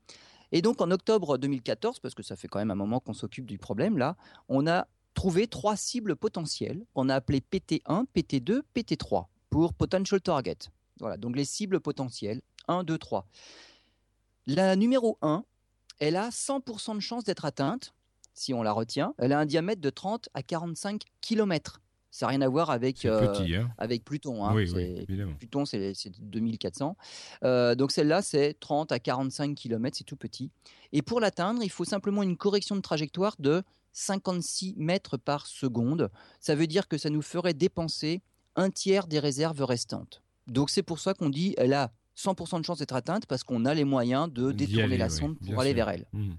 Et donc en octobre 2014, parce que ça fait quand même un moment qu'on s'occupe du problème là, on a trouvé trois cibles potentielles qu'on a appelées PT1, PT2, PT3 pour potential target. Voilà, donc les cibles potentielles 1, 2, 3. La numéro 1, elle a 100% de chance d'être atteinte, si on la retient. Elle a un diamètre de 30 à 45 km. Ça n'a rien à voir avec, euh, hein. avec Pluton. Hein. Oui, oui, Pluton, c'est 2400. Euh, donc celle-là, c'est 30 à 45 km, c'est tout petit. Et pour l'atteindre, il faut simplement une correction de trajectoire de 56 mètres par seconde. Ça veut dire que ça nous ferait dépenser un tiers des réserves restantes. Donc c'est pour ça qu'on dit elle a 100% de chance d'être atteinte parce qu'on a les moyens de détourner la sonde pour aller vers elle. Mmh.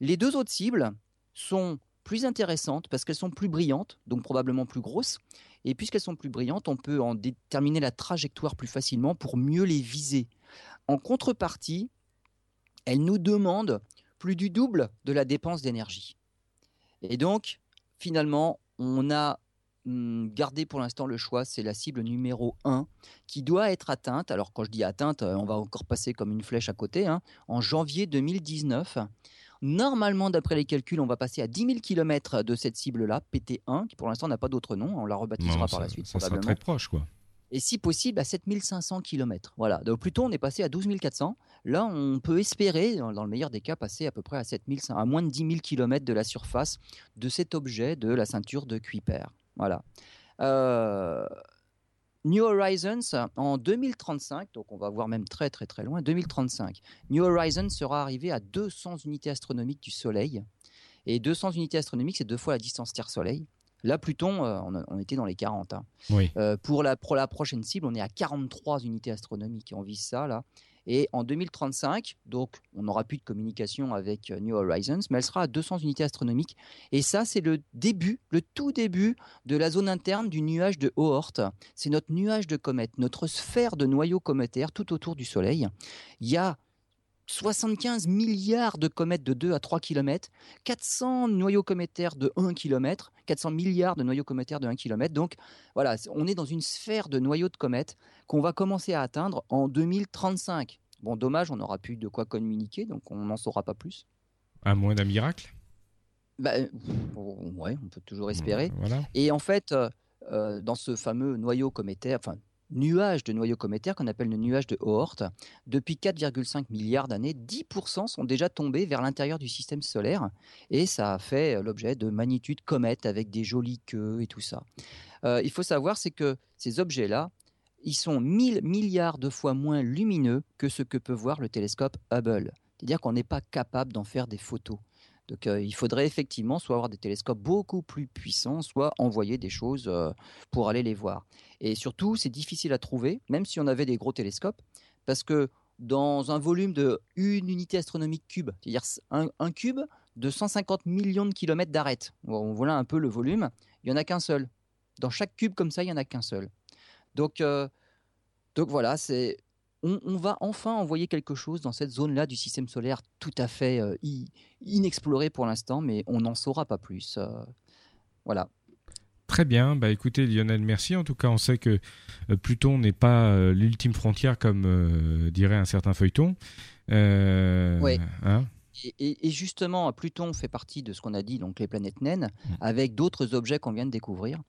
Les deux autres cibles sont plus intéressantes parce qu'elles sont plus brillantes, donc probablement plus grosses. Et puisqu'elles sont plus brillantes, on peut en déterminer la trajectoire plus facilement pour mieux les viser. En contrepartie, elles nous demandent plus du double de la dépense d'énergie. Et donc, finalement, on a hum, gardé pour l'instant le choix, c'est la cible numéro 1 qui doit être atteinte. Alors quand je dis atteinte, euh, on va encore passer comme une flèche à côté, hein, en janvier 2019. Normalement, d'après les calculs, on va passer à 10 000 km de cette cible-là, PT1, qui pour l'instant n'a pas d'autre nom. On la rebaptisera par la suite. Ça sera très proche, quoi. Et si possible, à 7500 km. Voilà. Donc plutôt, on est passé à 12 400. Là, on peut espérer, dans le meilleur des cas, passer à peu près à, 7500, à moins de 10 000 km de la surface de cet objet de la ceinture de Kuiper. Voilà. Euh, New Horizons en 2035, donc on va voir même très très très loin, 2035. New Horizons sera arrivé à 200 unités astronomiques du Soleil. Et 200 unités astronomiques, c'est deux fois la distance Terre-Soleil. Là, Pluton, euh, on, était dans les 40. Hein. Euh, pour, la, pour la prochaine cible, on est à 43 unités astronomiques. On vise ça là. Et en 2035, donc on n'aura plus de communication avec euh, New Horizons, mais elle sera à 200 unités astronomiques. Et ça, c'est le début, le tout début de la zone interne du nuage de Oort. C'est notre nuage de comètes, notre sphère de noyaux cométaires tout autour du Soleil. Il y a 75 milliards de comètes de 2 à 3 km, 400 noyaux cométaires de 1 km, 400 milliards de noyaux cométaires de 1 km. Donc voilà, on est dans une sphère de noyaux de comètes qu'on va commencer à atteindre en 2035. Bon, dommage, on n'aura plus de quoi communiquer, donc on n'en saura pas plus. À moins d'un miracle? Bah, Ouais, on peut toujours espérer. Et en fait, euh, euh, dans ce fameux noyau cométaire, enfin nuage de noyaux cométaires qu'on appelle le nuage de Oort. Depuis 4,5 milliards d'années, 10% sont déjà tombés vers l'intérieur du système solaire et ça a fait l'objet de magnitudes comètes avec des jolies queues et tout ça. Euh, il faut savoir, c'est que ces objets-là, ils sont 1000 milliards de fois moins lumineux que ce que peut voir le télescope Hubble. C'est-à-dire qu'on n'est pas capable d'en faire des photos. Donc il faudrait effectivement soit avoir des télescopes beaucoup plus puissants, soit envoyer des choses pour aller les voir. Et surtout, c'est difficile à trouver, même si on avait des gros télescopes, parce que dans un volume de une unité astronomique cube, c'est-à-dire un, cube de 150 millions de kilomètres d'arête, on voit un peu le volume, il n'y en a qu'un seul. Dans chaque cube comme ça, il n'y en a qu'un seul. Donc, donc voilà, c'est on, va enfin envoyer quelque chose dans cette zone-là du système solaire tout à fait euh, inexplorée pour l'instant, mais on n'en saura pas plus. Euh, voilà. Très bien, bah écoutez Lionel, merci. En tout cas, on sait que euh, Pluton n'est pas l'ultime frontière comme dirait un certain feuilleton. oui. Hein et, justement, Pluton fait partie de ce qu'on a dit, donc les planètes naines, mm. avec d'autres objets qu'on vient de découvrir.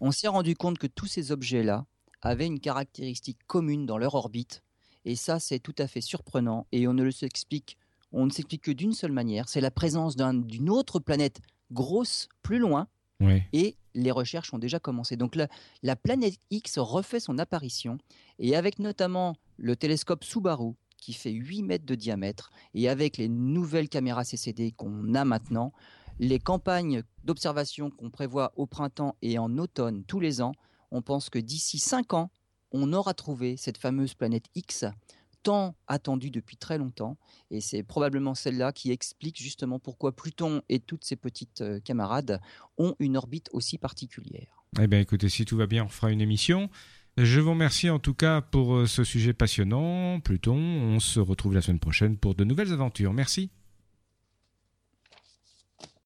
On s'est rendu compte que tous ces objets-là avaient une caractéristique commune dans leur orbite, et ça, c'est tout à fait surprenant. Et on ne le s'explique, on ne s'explique que d'une seule manière. C'est la présence d'une autre planète grosse plus loin. Et les recherches ont déjà commencé. Donc la, la planète X refait son apparition. Et avec notamment le télescope Subaru, qui fait 8 mètres de diamètre, et avec les nouvelles caméras CCD qu'on a maintenant, les campagnes d'observation qu'on prévoit au printemps et en automne tous les ans, on pense que d'ici 5 ans, on aura trouvé cette fameuse planète X tant attendue depuis très longtemps. Et c'est probablement celle-là qui explique justement pourquoi Pluton et toutes ses petites euh, camarades ont une orbite aussi particulière. Eh bien écoutez, si tout va bien, on fera une émission. Je vous remercie en tout cas pour euh, ce sujet passionnant. Pluton, on se retrouve la semaine prochaine pour de nouvelles aventures. Merci.